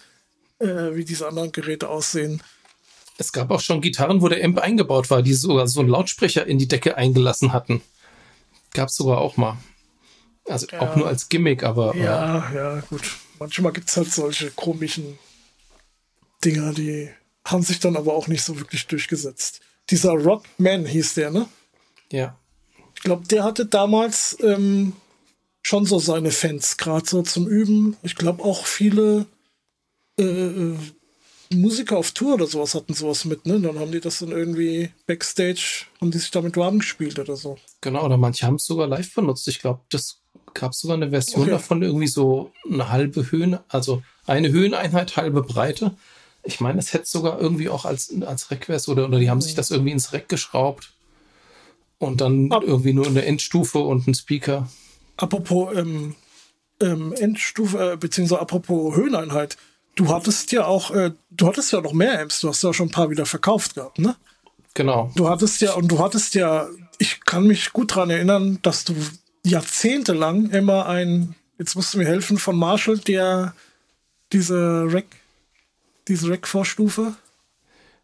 äh, wie diese anderen Geräte aussehen. Es gab auch schon Gitarren, wo der Amp eingebaut war, die sogar so einen Lautsprecher in die Decke eingelassen hatten. Gab es sogar auch mal. Also ja. auch nur als Gimmick, aber. Ja, äh, ja, gut. Manchmal gibt es halt solche komischen Dinger, die haben sich dann aber auch nicht so wirklich durchgesetzt. Dieser Rockman hieß der, ne? Ja. Ich glaube, der hatte damals ähm, schon so seine Fans, gerade so zum Üben. Ich glaube auch viele äh, äh, Musiker auf Tour oder sowas hatten sowas mit, ne? Dann haben die das dann irgendwie Backstage, haben die sich damit warm gespielt oder so. Genau, oder manche haben es sogar live benutzt. Ich glaube, das gab sogar eine Version okay. davon, irgendwie so eine halbe Höhen, also eine Höheneinheit, halbe Breite. Ich meine, es hätte sogar irgendwie auch als, als Request oder, oder die haben sich das irgendwie ins Rack geschraubt und dann Ab irgendwie nur eine Endstufe und ein Speaker. Apropos ähm, ähm, Endstufe, äh, beziehungsweise apropos Höheneinheit, du hattest ja auch, äh, du hattest ja noch mehr Amps, du hast ja schon ein paar wieder verkauft gehabt, ne? Genau. Du hattest ja, und du hattest ja, ich kann mich gut daran erinnern, dass du jahrzehntelang immer ein, jetzt musst du mir helfen, von Marshall, der diese Rack diese Rack-Vorstufe.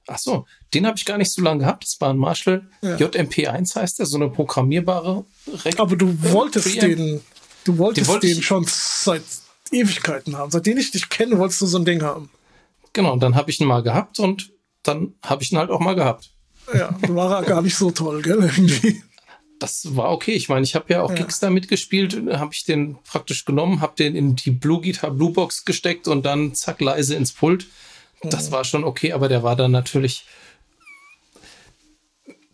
Ach so, den habe ich gar nicht so lange gehabt. Das war ein Marshall ja. JMP1 heißt der, so eine programmierbare Rack. Aber du wolltest äh, den, du wolltest den, den schon seit Ewigkeiten haben. Seitdem ich dich kenne, wolltest du so ein Ding haben. Genau, und dann habe ich ihn mal gehabt und dann habe ich ihn halt auch mal gehabt. Ja, war er gar nicht so toll, gell, irgendwie. Das war okay. Ich meine, ich habe ja auch ja. Gigs da mitgespielt, habe ich den praktisch genommen, habe den in die Blue Guitar Blue Box gesteckt und dann zack leise ins Pult. Das war schon okay, aber der war dann natürlich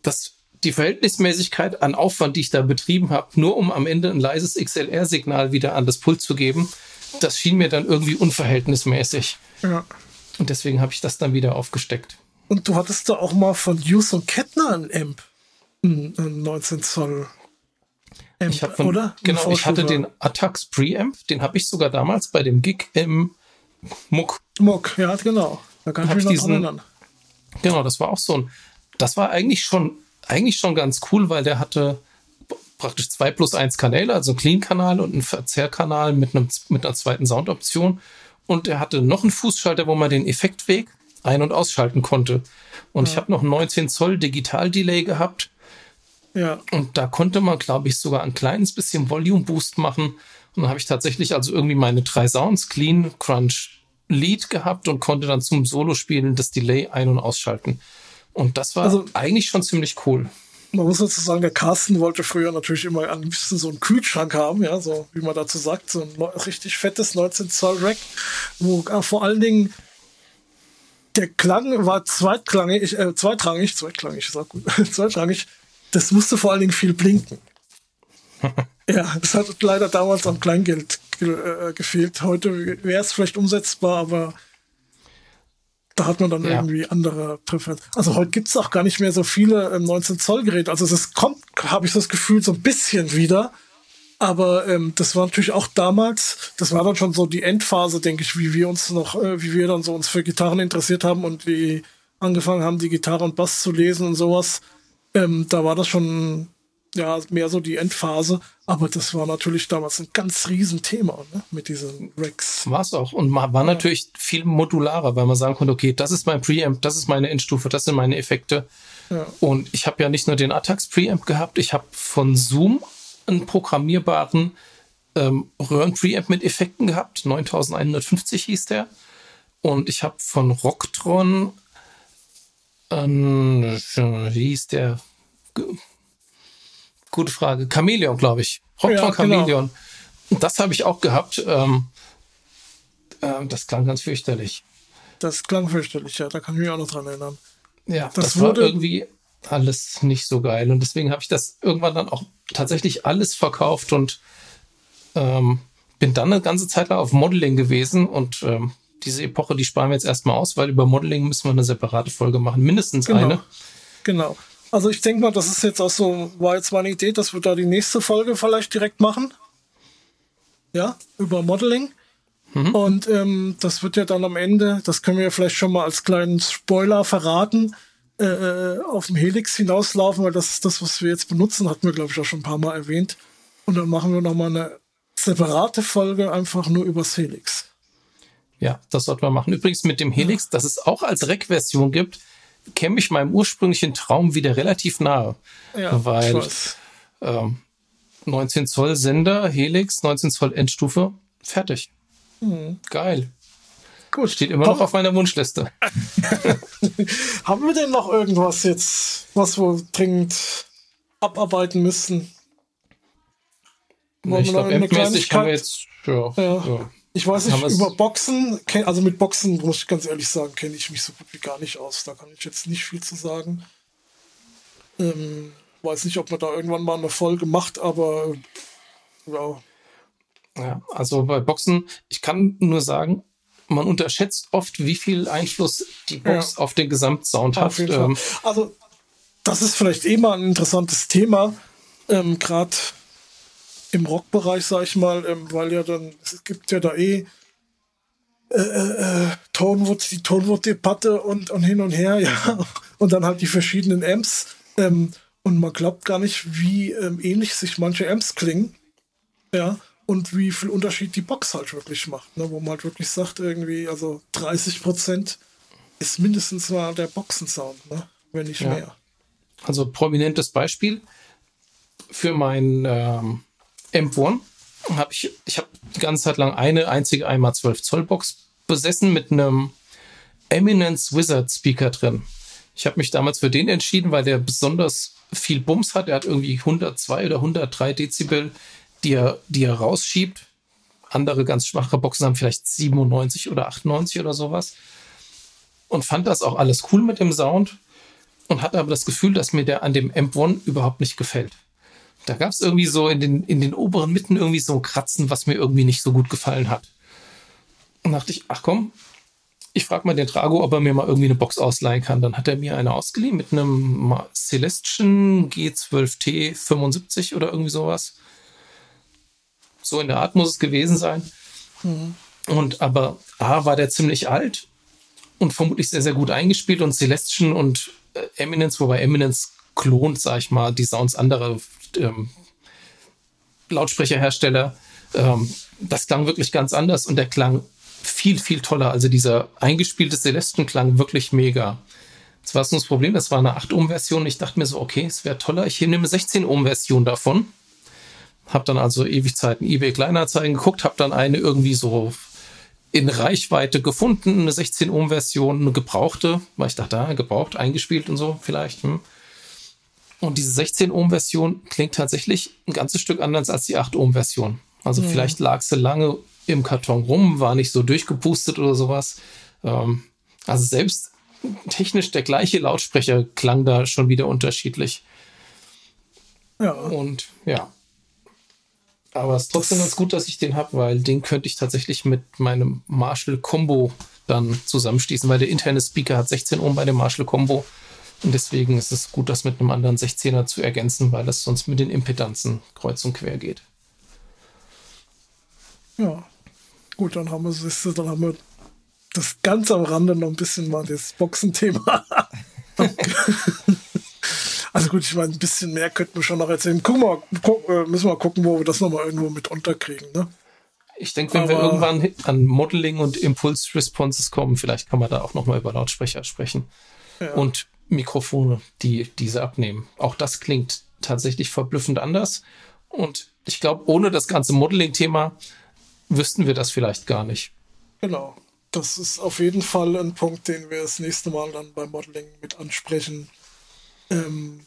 das, die Verhältnismäßigkeit an Aufwand, die ich da betrieben habe, nur um am Ende ein leises XLR-Signal wieder an das Pult zu geben, das schien mir dann irgendwie unverhältnismäßig. Ja. Und deswegen habe ich das dann wieder aufgesteckt. Und du hattest da auch mal von Hughes und Kettner ein Amp. Ein, ein 19 Zoll. Amp, ich von, oder? Genau, ich hatte den Attax Preamp, den habe ich sogar damals bei dem Gig im Muck. Muck, ja, genau. Da kann ich mich noch diesen, erinnern. Genau, das war auch so ein. Das war eigentlich schon eigentlich schon ganz cool, weil der hatte praktisch zwei plus eins Kanäle, also Clean-Kanal und einen Verzerrkanal mit, einem, mit einer zweiten Soundoption. Und er hatte noch einen Fußschalter, wo man den Effektweg ein- und ausschalten konnte. Und ja. ich habe noch 19 Zoll Digital-Delay gehabt. Ja. Und da konnte man, glaube ich, sogar ein kleines bisschen Volume-Boost machen. Und dann habe ich tatsächlich also irgendwie meine drei Sounds, Clean, Crunch, Lead gehabt und konnte dann zum Solo-Spielen das Delay ein- und ausschalten. Und das war also, eigentlich schon ziemlich cool. Man muss dazu sagen, der Carsten wollte früher natürlich immer ein bisschen so einen Kühlschrank haben, ja, so wie man dazu sagt, so ein richtig fettes 19 Zoll Rack, wo äh, vor allen Dingen der Klang war zweitklangig, äh, zweitrangig, zweitrangig, ist auch gut, zweitrangig. Das musste vor allen Dingen viel blinken. ja, das hat leider damals am Kleingeld ge äh, gefehlt. Heute wäre es vielleicht umsetzbar, aber da hat man dann ja. irgendwie andere Präferenzen. Also heute gibt es auch gar nicht mehr so viele ähm, 19 Zoll Geräte. Also es kommt, habe ich das Gefühl, so ein bisschen wieder. Aber ähm, das war natürlich auch damals, das war dann schon so die Endphase, denke ich, wie wir uns noch, äh, wie wir dann so uns für Gitarren interessiert haben und wie angefangen haben, die Gitarre und Bass zu lesen und sowas. Ähm, da war das schon ja mehr so die Endphase. Aber das war natürlich damals ein ganz Riesenthema ne? mit diesen Racks. War es auch. Und man war natürlich viel modularer, weil man sagen konnte, okay, das ist mein Preamp, das ist meine Endstufe, das sind meine Effekte. Ja. Und ich habe ja nicht nur den Attacks Preamp gehabt, ich habe von Zoom einen programmierbaren ähm, Röhren-Preamp mit Effekten gehabt. 9150 hieß der. Und ich habe von Rocktron, ähm, wie hieß der? Gute Frage. Chameleon, glaube ich. Rocktron ja. Chameleon. Genau. Das habe ich auch gehabt. Ähm, äh, das klang ganz fürchterlich. Das klang fürchterlich, ja. Da kann ich mich auch noch dran erinnern. Ja, das, das wurde irgendwie alles nicht so geil. Und deswegen habe ich das irgendwann dann auch tatsächlich alles verkauft und ähm, bin dann eine ganze Zeit lang auf Modeling gewesen und ähm, diese Epoche, die sparen wir jetzt erstmal aus, weil über Modeling müssen wir eine separate Folge machen, mindestens genau. eine. Genau. Also ich denke mal, das ist jetzt auch so, war jetzt meine Idee, dass wir da die nächste Folge vielleicht direkt machen. Ja, über Modeling. Mhm. Und ähm, das wird ja dann am Ende, das können wir ja vielleicht schon mal als kleinen Spoiler verraten, äh, äh, auf dem Helix hinauslaufen, weil das ist das, was wir jetzt benutzen, hatten wir, glaube ich, auch schon ein paar Mal erwähnt. Und dann machen wir nochmal eine separate Folge einfach nur übers Helix. Ja, das sollten wir machen. Übrigens mit dem Helix, ja. dass es auch als Rec-Version gibt, käme ich meinem ursprünglichen Traum wieder relativ nahe. Ja, weil ähm, 19 Zoll Sender, Helix, 19 Zoll Endstufe, fertig. Mhm. Geil. Gut. Steht immer noch auf meiner Wunschliste. Haben wir denn noch irgendwas jetzt, was wir dringend abarbeiten müssen? Nee, ich glaube, endmäßig haben wir jetzt. Ja, ja. ja. Ich weiß nicht, über Boxen, also mit Boxen, muss ich ganz ehrlich sagen, kenne ich mich so gut wie gar nicht aus. Da kann ich jetzt nicht viel zu sagen. Ähm, weiß nicht, ob man da irgendwann mal eine Folge macht, aber ja. Ja, also bei Boxen, ich kann nur sagen, man unterschätzt oft, wie viel Einfluss die Box ja. auf den Gesamtsound hat. Ähm, also, das ist vielleicht eh mal ein interessantes Thema, ähm, gerade im Rockbereich, sag ich mal, ähm, weil ja dann, es gibt ja da eh äh, äh, äh Tonwood, die Tonwood-Debatte und, und hin und her, ja. Und dann halt die verschiedenen Amps. Ähm, und man glaubt gar nicht, wie ähm, ähnlich sich manche Amps klingen. Ja und wie viel Unterschied die Box halt wirklich macht, ne? wo man halt wirklich sagt, irgendwie, also 30 Prozent ist mindestens mal der Boxensound, ne? wenn nicht ja. mehr. Also prominentes Beispiel für mein ähm, M1 habe ich, ich habe die ganze Zeit lang eine einzige 1x12 Zoll Box besessen mit einem Eminence Wizard Speaker drin. Ich habe mich damals für den entschieden, weil der besonders viel Bums hat. Er hat irgendwie 102 oder 103 Dezibel die er, die er rausschiebt. Andere ganz schwache Boxen haben vielleicht 97 oder 98 oder sowas. Und fand das auch alles cool mit dem Sound und hatte aber das Gefühl, dass mir der an dem M1 überhaupt nicht gefällt. Da gab es irgendwie so in den, in den oberen Mitten irgendwie so ein Kratzen, was mir irgendwie nicht so gut gefallen hat. Und dachte ich, ach komm, ich frage mal den Trago, ob er mir mal irgendwie eine Box ausleihen kann. Dann hat er mir eine ausgeliehen mit einem Celestion G12T 75 oder irgendwie sowas. So in der Art muss es gewesen sein. Mhm. Und aber A war der ziemlich alt und vermutlich sehr, sehr gut eingespielt und Celestian und äh, Eminence, wobei Eminence klont, sag ich mal, die Sounds anderer ähm, Lautsprecherhersteller. Ähm, das klang wirklich ganz anders und der klang viel, viel toller. Also dieser eingespielte Celestion klang wirklich mega. Das war so das Problem, das war eine 8-Ohm-Version. Ich dachte mir so, okay, es wäre toller, ich nehme eine 16-Ohm-Version davon. Hab dann also ewig Zeiten eBay Kleinanzeigen geguckt, hab dann eine irgendwie so in Reichweite gefunden, eine 16 Ohm Version, eine gebrauchte, weil ich dachte, ah, gebraucht, eingespielt und so vielleicht. Hm. Und diese 16 Ohm Version klingt tatsächlich ein ganzes Stück anders als die 8 Ohm Version. Also mhm. vielleicht lag sie lange im Karton rum, war nicht so durchgepustet oder sowas. Ähm, also selbst technisch der gleiche Lautsprecher klang da schon wieder unterschiedlich. Ja. Und ja, aber es ist trotzdem ganz gut, dass ich den habe, weil den könnte ich tatsächlich mit meinem Marshall Combo dann zusammenschließen, weil der interne Speaker hat 16 Ohm bei dem Marshall Combo. Und deswegen ist es gut, das mit einem anderen 16er zu ergänzen, weil das sonst mit den Impedanzen kreuz und quer geht. Ja, gut, dann haben wir, dann haben wir das ganz am Rande noch ein bisschen mal das Boxenthema. Also gut, ich meine, ein bisschen mehr könnten wir schon noch erzählen. Gucken wir, gu äh, müssen wir gucken, wo wir das nochmal irgendwo mit unterkriegen, ne? Ich denke, wenn Aber wir irgendwann an Modeling und Impulse Responses kommen, vielleicht kann man da auch nochmal über Lautsprecher sprechen. Ja. Und Mikrofone, die diese abnehmen. Auch das klingt tatsächlich verblüffend anders. Und ich glaube, ohne das ganze Modeling-Thema wüssten wir das vielleicht gar nicht. Genau. Das ist auf jeden Fall ein Punkt, den wir das nächste Mal dann beim Modeling mit ansprechen ähm,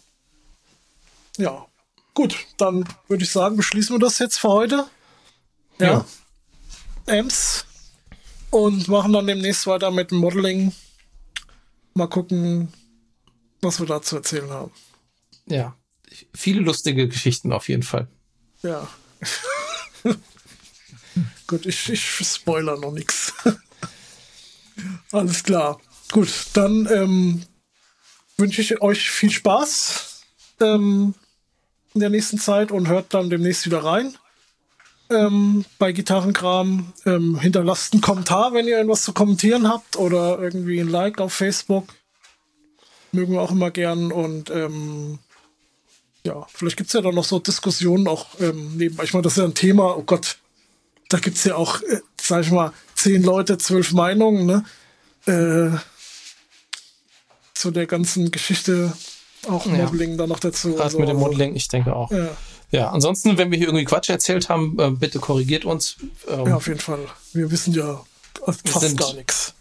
ja, gut, dann würde ich sagen, beschließen wir das jetzt für heute. Ja. ja. Ems. Und machen dann demnächst weiter mit dem Modeling. Mal gucken, was wir da zu erzählen haben. Ja, viele lustige Geschichten auf jeden Fall. Ja. Gut, ich, ich spoiler noch nichts. Alles klar. Gut, dann ähm, wünsche ich euch viel Spaß ähm, in der nächsten Zeit und hört dann demnächst wieder rein. Ähm, bei Gitarrenkram ähm, hinterlasst einen Kommentar, wenn ihr irgendwas zu kommentieren habt oder irgendwie ein Like auf Facebook. Mögen wir auch immer gern und ähm, ja, vielleicht gibt es ja dann noch so Diskussionen auch ähm, nebenbei. Ich meine, das ist ja ein Thema, oh Gott, da gibt es ja auch, äh, sag ich mal, zehn Leute, zwölf Meinungen, ne? Äh, zu der ganzen Geschichte auch Modeling ja. dann noch dazu. Gerade also, mit dem Modeling, ich denke auch. Ja. ja. ansonsten, wenn wir hier irgendwie Quatsch erzählt haben, äh, bitte korrigiert uns. Ähm, ja, auf jeden Fall. Wir wissen ja fast gar nichts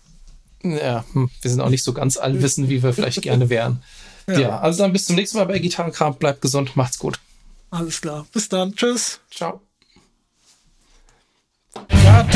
ja, hm, wir sind auch nicht so ganz allwissend, wie wir vielleicht gerne wären. Ja. ja, also dann bis zum nächsten Mal bei Gitarrenkram. Bleibt gesund, macht's gut. Alles klar. Bis dann. Tschüss. Ciao. Ja.